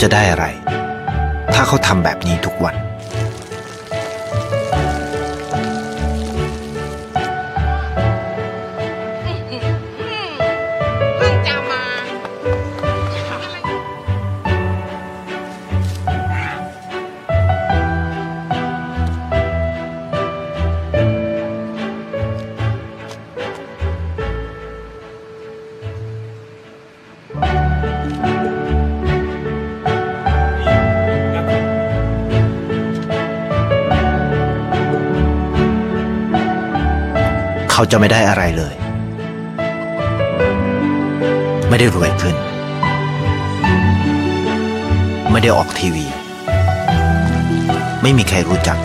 จะได้อะไร ถ้าเขาทำแบบนี้ทุกวัน เขาจะไม่ได้อะไรเลย ไม่ได้รวยขึ้น ไม่ได้ออกทีวี ไม่มีใครรู้จัก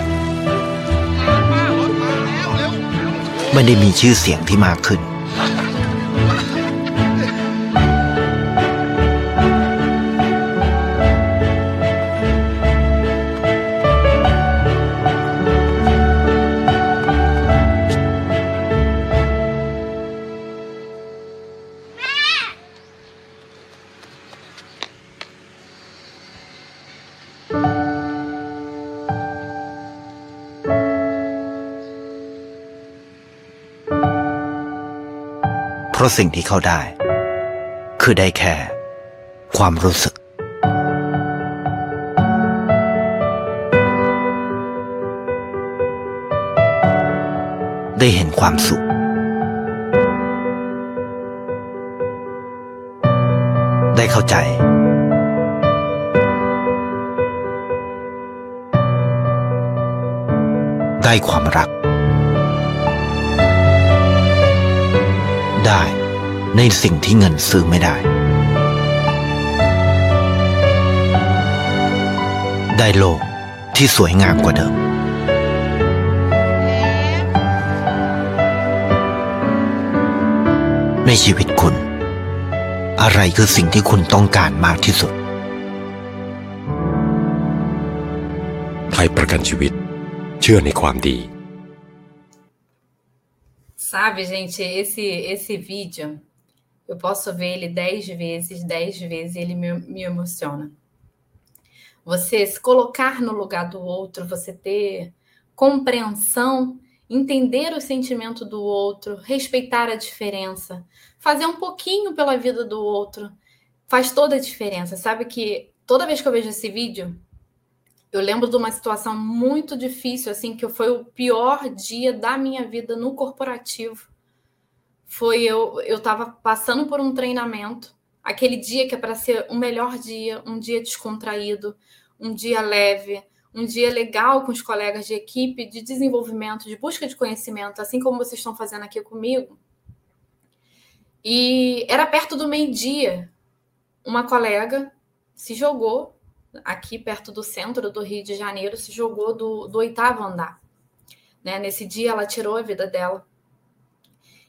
ไม่ได้มีชื่อเสียงที่มากขึ้น สิ่งที่เขาได้ คือได้แค่ ความรู้สึก ได้เห็นความสุข ได้เข้าใจ ได้ความรัก ในสิ่งที่เงินซื้อไม่ได้ ได้โลกที่สวยงามกว่าเดิม ในชีวิตคุณ อะไรคือสิ่งที่คุณต้องการมากที่สุด ไทยประกันชีวิต เชื่อในความดี Sabe, gente, esse esse vídeo, eu posso ver ele dez vezes, dez vezes, e ele me, me emociona. Você se colocar no lugar do outro, você ter compreensão, entender o sentimento do outro, respeitar a diferença, fazer um pouquinho pela vida do outro, faz toda a diferença. Sabe que toda vez que eu vejo esse vídeo, eu lembro de uma situação muito difícil, assim, que foi o pior dia da minha vida no corporativo. Foi eu, eu estava passando por um treinamento, aquele dia que é para ser o melhor dia, um dia descontraído, um dia leve, um dia legal com os colegas de equipe, de desenvolvimento, de busca de conhecimento, assim como vocês estão fazendo aqui comigo. E era perto do meio-dia. Uma colega se jogou aqui perto do centro do Rio de Janeiro, se jogou do, do oitavo andar. Né? Nesse dia, ela tirou a vida dela.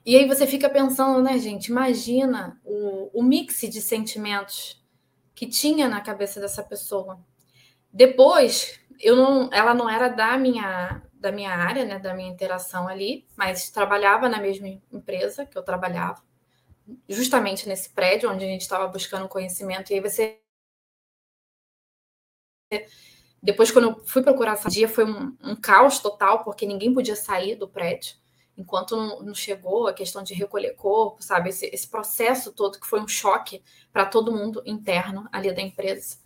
E aí você fica pensando, né, gente? Imagina o, o mix de sentimentos que tinha na cabeça dessa pessoa. Depois, eu não, ela não era da minha da minha área, né, da minha interação ali, mas trabalhava na mesma empresa que eu trabalhava, justamente nesse prédio onde a gente estava buscando conhecimento. E aí você depois, quando eu fui procurar esse dia, foi um, um, caos total, porque ninguém podia sair do prédio enquanto não, chegou a questão de recolher corpo, sabe? Esse, esse processo todo que foi um choque para todo mundo interno ali da empresa.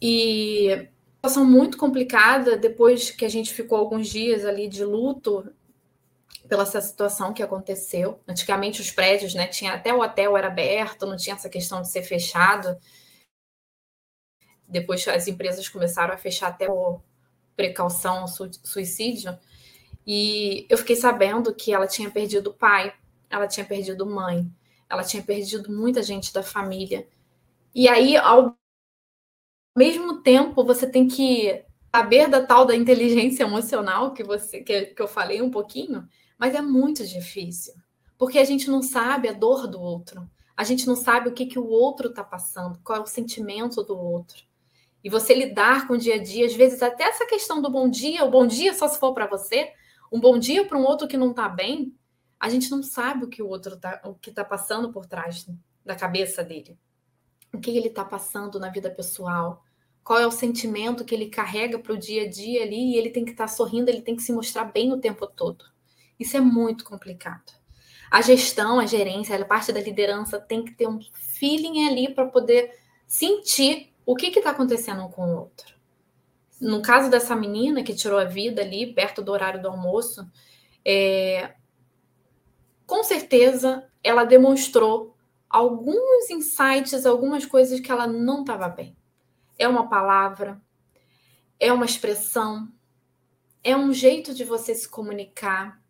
E situação muito complicada depois que a gente ficou alguns dias ali de luto pela essa situação que aconteceu. Antigamente os prédios, né, tinha até o hotel era aberto, não tinha essa questão de ser fechado. Depois as empresas começaram a fechar até por precaução suicídio. E eu fiquei sabendo que ela tinha perdido pai, ela tinha perdido mãe, ela tinha perdido muita gente da família. E aí, ao mesmo tempo, você tem que saber da tal da inteligência emocional que você que, que eu falei um pouquinho, mas é muito difícil, porque a gente não sabe a dor do outro, a gente não sabe o que, que o outro está passando, qual é o sentimento do outro e você lidar com o dia a dia, às vezes até essa questão do bom dia, o bom dia só se for para você, um bom dia para um outro que não está bem, a gente não sabe o que o outro tá, o que está passando por trás da cabeça dele, o que ele está passando na vida pessoal, qual é o sentimento que ele carrega para o dia a dia ali, e ele tem que estar tá sorrindo, ele tem que se mostrar bem o tempo todo. Isso é muito complicado. A gestão, a gerência, a parte da liderança tem que ter um feeling ali para poder sentir o que está acontecendo com o outro? No caso dessa menina que tirou a vida ali, perto do horário do almoço, é, com certeza ela demonstrou alguns insights, algumas coisas que ela não estava bem. É uma palavra, é uma expressão, é um jeito de você se comunicar.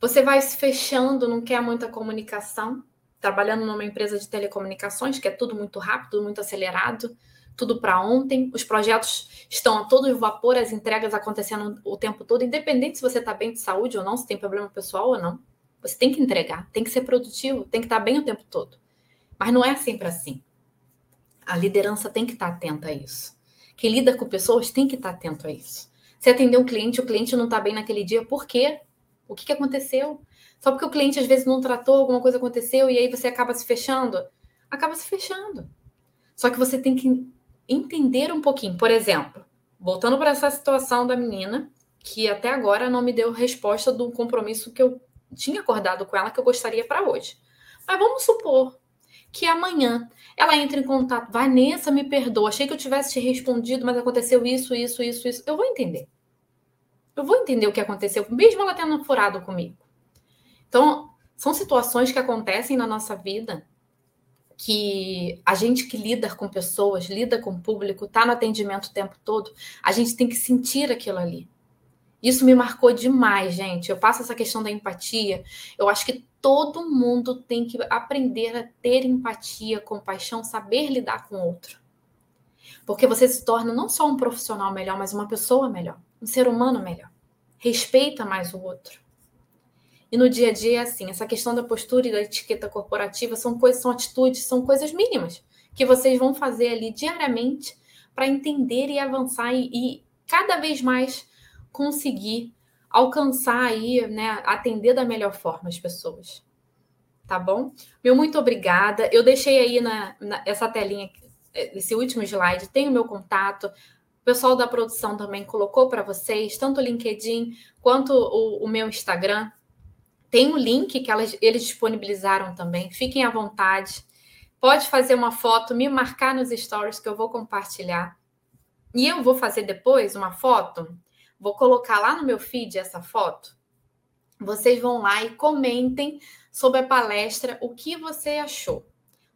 Você vai se fechando, não quer muita comunicação, trabalhando numa empresa de telecomunicações, que é tudo muito rápido, muito acelerado tudo para ontem, os projetos estão a todo vapor, as entregas acontecendo o tempo todo, independente se você está bem de saúde ou não, se tem problema pessoal ou não. Você tem que entregar, tem que ser produtivo, tem que estar tá bem o tempo todo. Mas não é sempre assim. A liderança tem que estar tá atenta a isso. Quem lida com pessoas tem que estar tá atento a isso. Se atender um cliente, o cliente não está bem naquele dia, por quê? O que, que aconteceu? Só porque o cliente às vezes não tratou, alguma coisa aconteceu e aí você acaba se fechando? Acaba se fechando. Só que você tem que entender um pouquinho. Por exemplo, voltando para essa situação da menina, que até agora não me deu resposta do compromisso que eu tinha acordado com ela que eu gostaria para hoje. Mas vamos supor que amanhã ela entre em contato. Vanessa, me perdoa, achei que eu tivesse te respondido, mas aconteceu isso, isso, isso, isso. Eu vou entender. Eu vou entender o que aconteceu, mesmo ela tendo furado comigo. Então, são situações que acontecem na nossa vida que a gente que lida com pessoas, lida com o público, está no atendimento o tempo todo, a gente tem que sentir aquilo ali. Isso me marcou demais, gente. Eu passo essa questão da empatia. Eu acho que todo mundo tem que aprender a ter empatia, compaixão, saber lidar com o outro. Porque você se torna não só um profissional melhor, mas uma pessoa melhor, um ser humano melhor. Respeita mais o outro. E no dia a dia é assim, essa questão da postura e da etiqueta corporativa são coisas, são atitudes, são coisas mínimas que vocês vão fazer ali diariamente para entender e avançar e, e cada vez mais conseguir alcançar aí, né, atender da melhor forma as pessoas. Tá bom? Meu muito obrigada. Eu deixei aí na, na essa telinha, esse último slide, tem o meu contato. O pessoal da produção também colocou para vocês, tanto o LinkedIn quanto o, o meu Instagram. Tem um link que elas, eles disponibilizaram também. Fiquem à vontade. Pode fazer uma foto, me marcar nos stories que eu vou compartilhar. E eu vou fazer depois uma foto Vou colocar lá no meu feed essa foto. Vocês vão lá e comentem sobre a palestra o que você achou.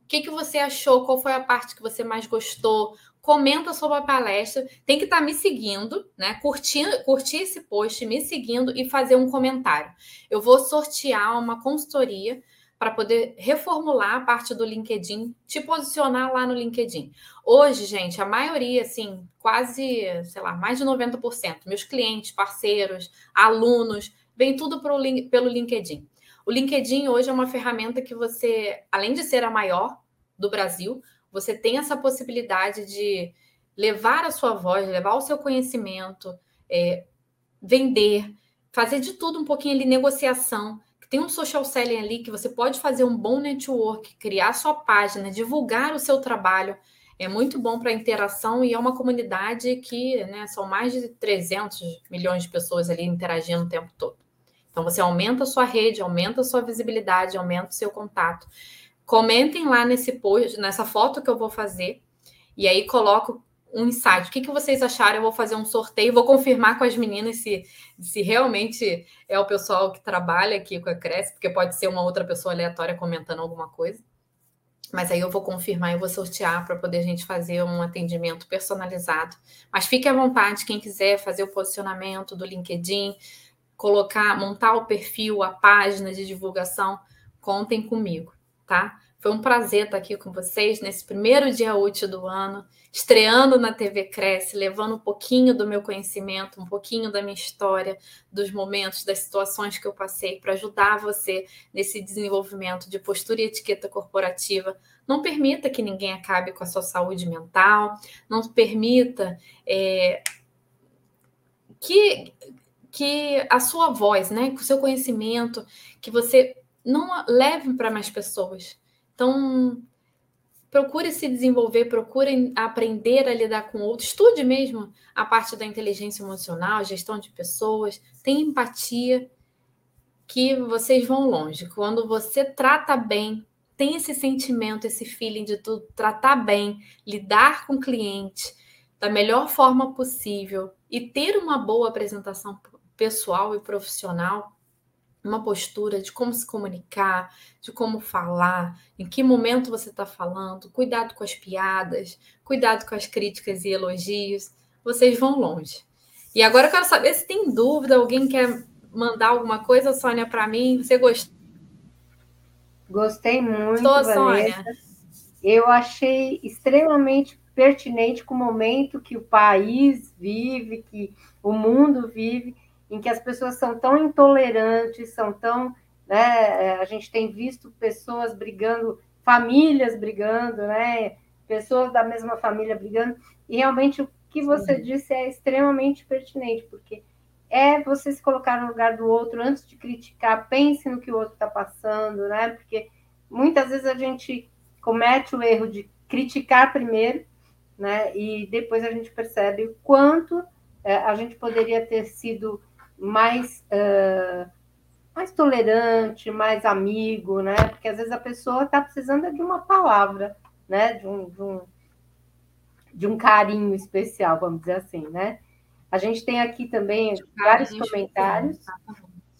O que, que você achou? Qual foi a parte que você mais gostou? Comenta sobre a palestra. Tem que estar tá me seguindo, né? Curtir, curtir esse post, me seguindo e fazer um comentário. Eu vou sortear uma consultoria para poder reformular a parte do LinkedIn, te posicionar lá no LinkedIn. Hoje, gente, a maioria, assim, quase, sei lá, mais de 90%, meus clientes, parceiros, alunos, vem tudo pro, pelo LinkedIn. O LinkedIn hoje é uma ferramenta que você, além de ser a maior do Brasil, você tem essa possibilidade de levar a sua voz, levar o seu conhecimento, é, vender, fazer de tudo um pouquinho ali, negociação tem um social selling ali que você pode fazer um bom network, criar sua página, divulgar o seu trabalho. É muito bom para interação e é uma comunidade que né, são mais de 300 milhões de pessoas ali interagindo o tempo todo. Então você aumenta a sua rede, aumenta a sua visibilidade, aumenta o seu contato. Comentem lá nesse post, nessa foto que eu vou fazer, e aí coloco um insight. O que, que vocês acharam? Eu vou fazer um sorteio, vou confirmar com as meninas se, se realmente é o pessoal que trabalha aqui com a Cresce, porque pode ser uma outra pessoa aleatória comentando alguma coisa. Mas aí eu vou confirmar e vou sortear para poder a gente fazer um atendimento personalizado. Mas fique à vontade, quem quiser fazer o posicionamento do LinkedIn, colocar, montar o perfil, a página de divulgação, contem comigo, tá? Foi um prazer estar aqui com vocês nesse primeiro dia útil do ano, estreando na TV Cresce, levando um pouquinho do meu conhecimento, um pouquinho da minha história, dos momentos, das situações que eu passei, para ajudar você nesse desenvolvimento de postura e etiqueta corporativa. Não permita que ninguém acabe com a sua saúde mental, não permita é, que, que a sua voz, né, com o seu conhecimento, que você não leve para mais pessoas então, procure se desenvolver, procure aprender a lidar com outros, estude mesmo a parte da inteligência emocional, gestão de pessoas, tenha empatia, que vocês vão longe. Quando você trata bem, tem esse sentimento, esse feeling de tudo, tratar bem, lidar com o cliente da melhor forma possível e ter uma boa apresentação pessoal e profissional, uma postura de como se comunicar, de como falar, em que momento você está falando, cuidado com as piadas, cuidado com as críticas e elogios, vocês vão longe. E agora eu quero saber se tem dúvida, alguém quer mandar alguma coisa, Sônia, para mim? Você gostou? Gostei muito, Estou, Sônia. Eu achei extremamente pertinente com o momento que o país vive, que o mundo vive em que as pessoas são tão intolerantes, são tão. Né, é, a gente tem visto pessoas brigando, famílias brigando, né, pessoas da mesma família brigando, e realmente o que você Sim. disse é extremamente pertinente, porque é você se colocar no lugar do outro antes de criticar, pense no que o outro está passando, né? Porque muitas vezes a gente comete o erro de criticar primeiro, né? E depois a gente percebe o quanto é, a gente poderia ter sido mais, uh, mais tolerante, mais amigo, né? Porque às vezes a pessoa está precisando de uma palavra, né? De um, de um, de um carinho especial, vamos dizer assim, né? A gente tem aqui também vários comentários.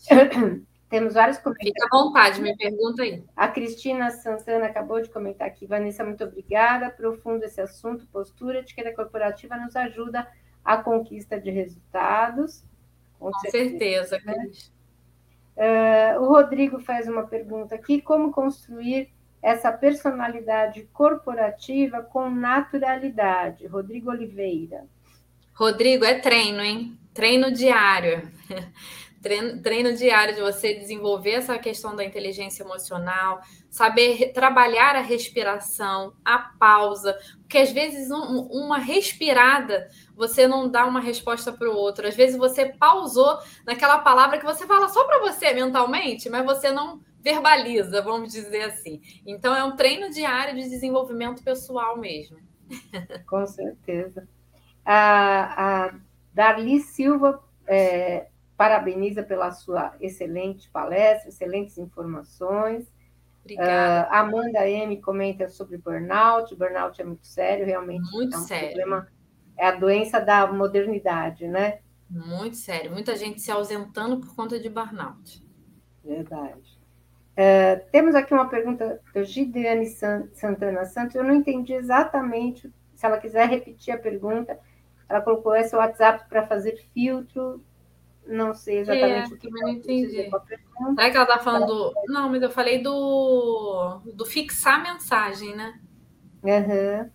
[coughs] Temos vários comentários. Fica à vontade, me pergunta aí. A Cristina Santana acabou de comentar aqui. Vanessa, muito obrigada. Profundo esse assunto, postura, etiqueta corporativa nos ajuda a conquista de resultados. Com, com certeza. certeza né? uh, o Rodrigo faz uma pergunta aqui: como construir essa personalidade corporativa com naturalidade? Rodrigo Oliveira. Rodrigo, é treino, hein? Treino diário. [laughs] Treino, treino, diário de você desenvolver essa questão da inteligência emocional, saber trabalhar a respiração, a pausa, porque às vezes um, uma respirada você não dá uma resposta para o outro. Às vezes você pausou naquela palavra que você fala só para você mentalmente, mas você não verbaliza, vamos dizer assim. Então é um treino diário de desenvolvimento pessoal mesmo. Com certeza. A, a Darli Silva é, parabeniza pela sua excelente palestra, excelentes informações. Obrigada. Uh, Amanda M comenta sobre burnout. Burnout é muito sério, realmente. Muito é um sério. Problema, é a doença da modernidade, né? Muito sério. Muita gente se ausentando por conta de burnout. Verdade. Uh, temos aqui uma pergunta do Gideane Santana Santos. Eu não entendi exatamente. Se ela quiser repetir a pergunta, ela colocou esse WhatsApp para fazer filtro não sei exatamente é, o que eu entendi. Será que ela está falando do... Não, mas eu falei do, do fixar mensagem, né? Uhum.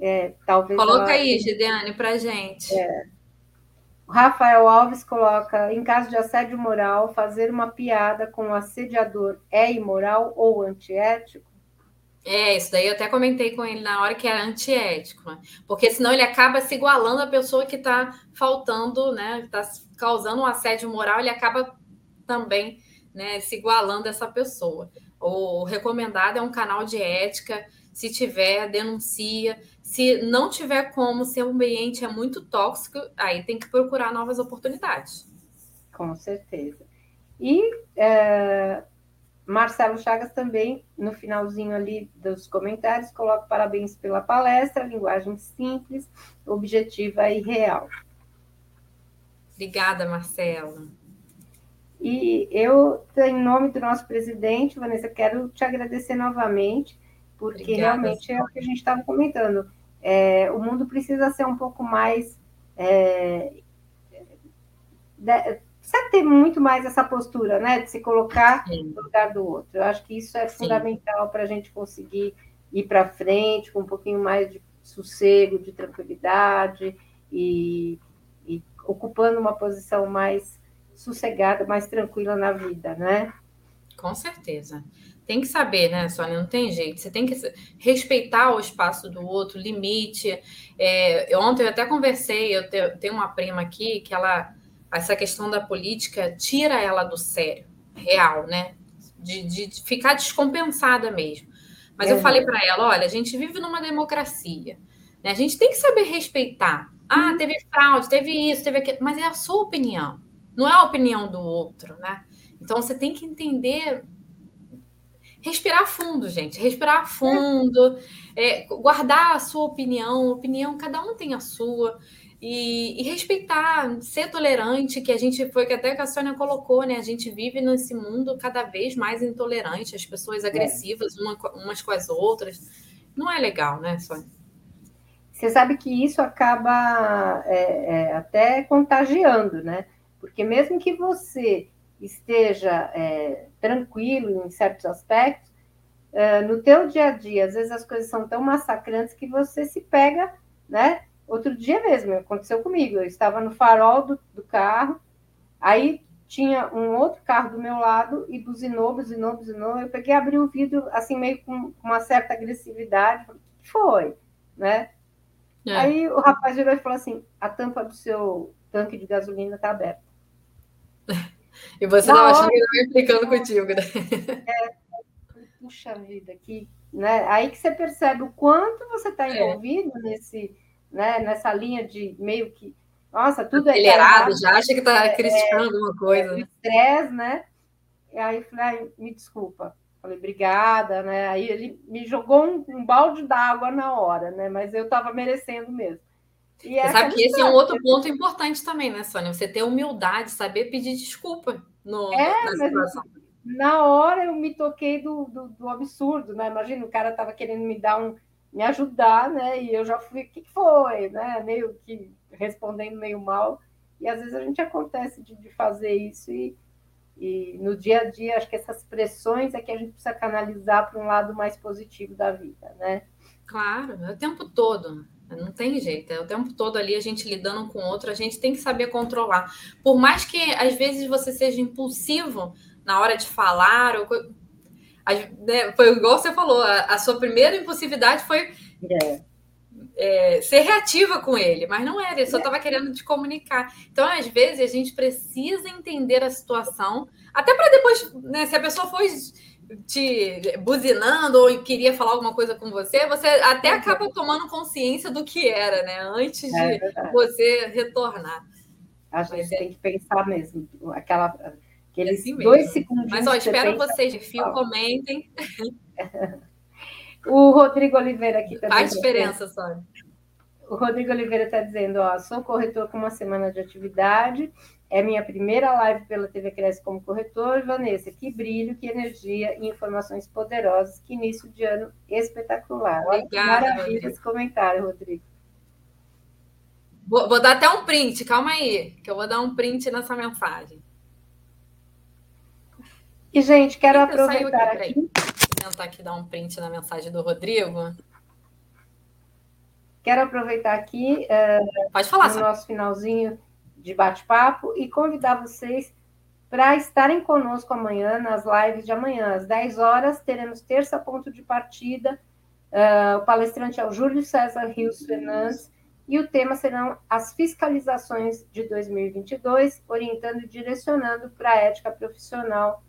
É, talvez Coloca ela... aí, Gideane, para gente. É. Rafael Alves coloca: em caso de assédio moral, fazer uma piada com o assediador é imoral ou antiético? É, isso daí eu até comentei com ele na hora que é antiético, né? porque senão ele acaba se igualando à pessoa que está faltando, né? Está causando um assédio moral, ele acaba também né, se igualando a essa pessoa. O recomendado é um canal de ética. Se tiver, denuncia. Se não tiver como, se o ambiente é muito tóxico, aí tem que procurar novas oportunidades. Com certeza. E é, Marcelo Chagas também, no finalzinho ali dos comentários, coloca parabéns pela palestra, linguagem simples, objetiva e real. Obrigada, Marcelo. E eu, em nome do nosso presidente, Vanessa, quero te agradecer novamente, porque Obrigada, realmente é o que a gente estava comentando. É, o mundo precisa ser um pouco mais. É, de, precisa ter muito mais essa postura, né? De se colocar Sim. no lugar do outro. Eu acho que isso é Sim. fundamental para a gente conseguir ir para frente com um pouquinho mais de sossego, de tranquilidade e, e ocupando uma posição mais sossegada, mais tranquila na vida, né? Com certeza. Tem que saber, né, Sônia? Não tem jeito. Você tem que respeitar o espaço do outro, limite. É, ontem eu até conversei, eu tenho uma prima aqui que ela essa questão da política tira ela do sério, real, né? De, de ficar descompensada mesmo. Mas eu falei para ela: olha, a gente vive numa democracia, né? a gente tem que saber respeitar. Ah, uhum. teve fraude, teve isso, teve aquilo, mas é a sua opinião, não é a opinião do outro, né? Então você tem que entender. Respirar fundo, gente. Respirar fundo, é, guardar a sua opinião. Opinião, cada um tem a sua. E, e, respeitar, ser tolerante, que a gente foi que até que a Sônia colocou, né? A gente vive nesse mundo cada vez mais intolerante, as pessoas agressivas uma, umas com as outras. Não é legal, né, Sônia? Você sabe que isso acaba é, é, até contagiando, né? Porque mesmo que você esteja é, tranquilo em certos aspectos, é, no teu dia a dia, às vezes as coisas são tão massacrantes que você se pega, né? Outro dia mesmo, aconteceu comigo. Eu estava no farol do, do carro, aí tinha um outro carro do meu lado e buzinou, buzinou, buzinou. Eu peguei, abri o vidro, assim, meio com uma certa agressividade. Falei, o que foi? Né? É. Aí o rapaz virou e falou assim: a tampa do seu tanque de gasolina está aberta. [laughs] E você estava achando que estava implicando contigo, né? É, puxa vida, que, né? Aí que você percebe o quanto você está é. envolvido é. nesse né, nessa linha de meio que, nossa, tudo é acelerado, já acha que está é, criticando é, alguma coisa. É, estresse, né? E aí falei, me desculpa. Falei, obrigada, né? Aí ele me jogou um, um balde d'água na hora, né? Mas eu estava merecendo mesmo. E Você sabe que esse é um outro ponto importante também, né, Sônia? Você ter humildade, saber pedir desculpa no, é, na situação. Na hora eu me toquei do, do, do absurdo, né? Imagina, o cara estava querendo me dar um, me ajudar, né? E eu já fui, o que foi, né? Meio que respondendo meio mal. E às vezes a gente acontece de, de fazer isso e, e no dia a dia acho que essas pressões é que a gente precisa canalizar para um lado mais positivo da vida, né? Claro, é o tempo todo. Não tem jeito, é o tempo todo ali a gente lidando com outro, a gente tem que saber controlar. Por mais que às vezes você seja impulsivo na hora de falar, ou, né, foi igual você falou, a, a sua primeira impulsividade foi é. É, ser reativa com ele, mas não era, ele só estava é. querendo te comunicar. Então, às vezes, a gente precisa entender a situação, até para depois, né, se a pessoa foi te buzinando ou queria falar alguma coisa com você, você até é acaba tomando consciência do que era, né? Antes é de é você retornar. A gente Mas tem é... que pensar mesmo, aquela, aqueles assim dois segundos. Mas ó, espero vocês de fio, comentem. [laughs] o Rodrigo Oliveira aqui também. Faz diferença, Sônia. O Rodrigo Oliveira está dizendo, ó, sou corretor com uma semana de atividade é minha primeira live pela TV Cresce como corretor. Vanessa, que brilho, que energia e informações poderosas. Que início de ano espetacular. Obrigada, Maravilha esse comentário, Rodrigo. Vou, vou, dar até um print, calma aí, que eu vou dar um print nessa mensagem. E, gente, quero Eita, aproveitar aqui. aqui. Vou tentar aqui dar um print na mensagem do Rodrigo. Quero aproveitar aqui. Uh, Pode falar, no nosso finalzinho de bate-papo e convidar vocês para estarem conosco amanhã nas lives de amanhã. Às 10 horas, teremos terça ponto de partida. Uh, o palestrante é o Júlio César Rios Fernandes e o tema serão as fiscalizações de 2022, orientando e direcionando para a ética profissional.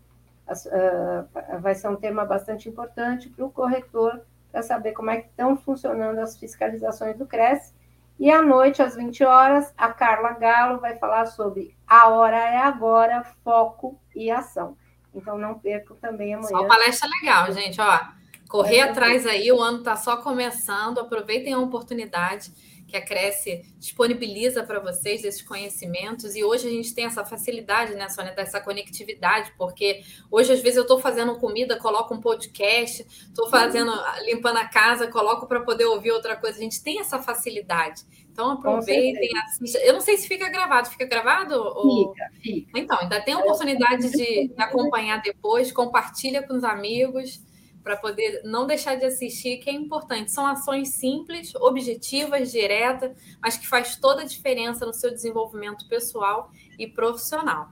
Uh, vai ser um tema bastante importante para o corretor, para saber como é que estão funcionando as fiscalizações do CRES e à noite, às 20 horas, a Carla Galo vai falar sobre A Hora é Agora, Foco e Ação. Então, não percam também amanhã. Só palestra legal, gente. Ó, correr atrás aí, o ano está só começando, aproveitem a oportunidade que a Cresce disponibiliza para vocês esses conhecimentos. E hoje a gente tem essa facilidade, né, Sônia, dessa conectividade, porque hoje, às vezes, eu estou fazendo comida, coloco um podcast, estou fazendo, limpando a casa, coloco para poder ouvir outra coisa. A gente tem essa facilidade. Então, aproveitem, assistam. Eu não sei se fica gravado. Fica gravado? Ou... Fica, fica. Então, ainda tem a oportunidade de acompanhar depois, compartilha com os amigos para poder não deixar de assistir, que é importante. São ações simples, objetivas, diretas, mas que faz toda a diferença no seu desenvolvimento pessoal e profissional.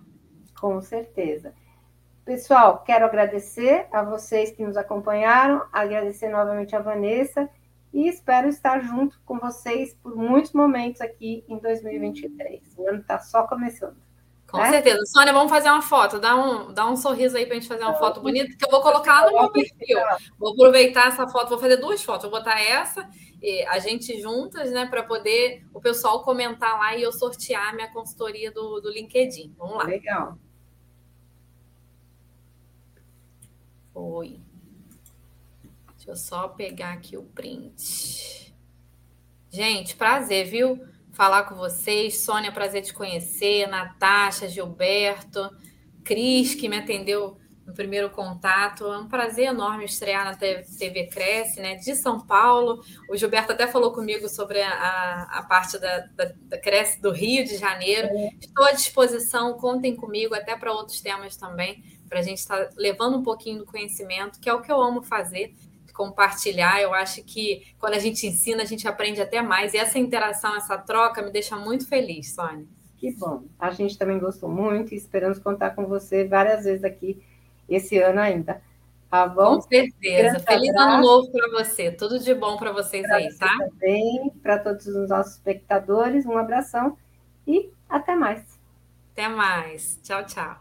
Com certeza. Pessoal, quero agradecer a vocês que nos acompanharam, agradecer novamente a Vanessa e espero estar junto com vocês por muitos momentos aqui em 2023. O ano está só começando. Com é? certeza. Sônia, vamos fazer uma foto. Dá um, dá um sorriso aí para a gente fazer uma foto bonita, que eu vou colocar no meu perfil. Vou aproveitar essa foto, vou fazer duas fotos. Vou botar essa, e a gente juntas, né, para poder o pessoal comentar lá e eu sortear minha consultoria do, do LinkedIn. Vamos lá. Legal. Foi. Deixa eu só pegar aqui o print. Gente, prazer, viu? Falar com vocês. Sônia, prazer te conhecer. Natasha, Gilberto, Cris, que me atendeu no primeiro contato. É um prazer enorme estrear na TV Cresce, né? De São Paulo. O Gilberto até falou comigo sobre a, a parte da, da, da, Cresce do Rio de Janeiro. Estou à disposição, contem comigo, até para outros temas também, para a gente estar tá levando um pouquinho do conhecimento, que é o que eu amo fazer compartilhar. Eu acho que quando a gente ensina, a gente aprende até mais. E essa interação, essa troca me deixa muito feliz, Sônia. Que bom. A gente também gostou muito e esperamos contar com você várias vezes aqui esse ano ainda. Tá bom? Com certeza. Feliz abraço. ano novo para você. Tudo de bom para vocês pra aí, tá? Também, para todos os nossos espectadores, um abração e até mais. Até mais. Tchau, tchau.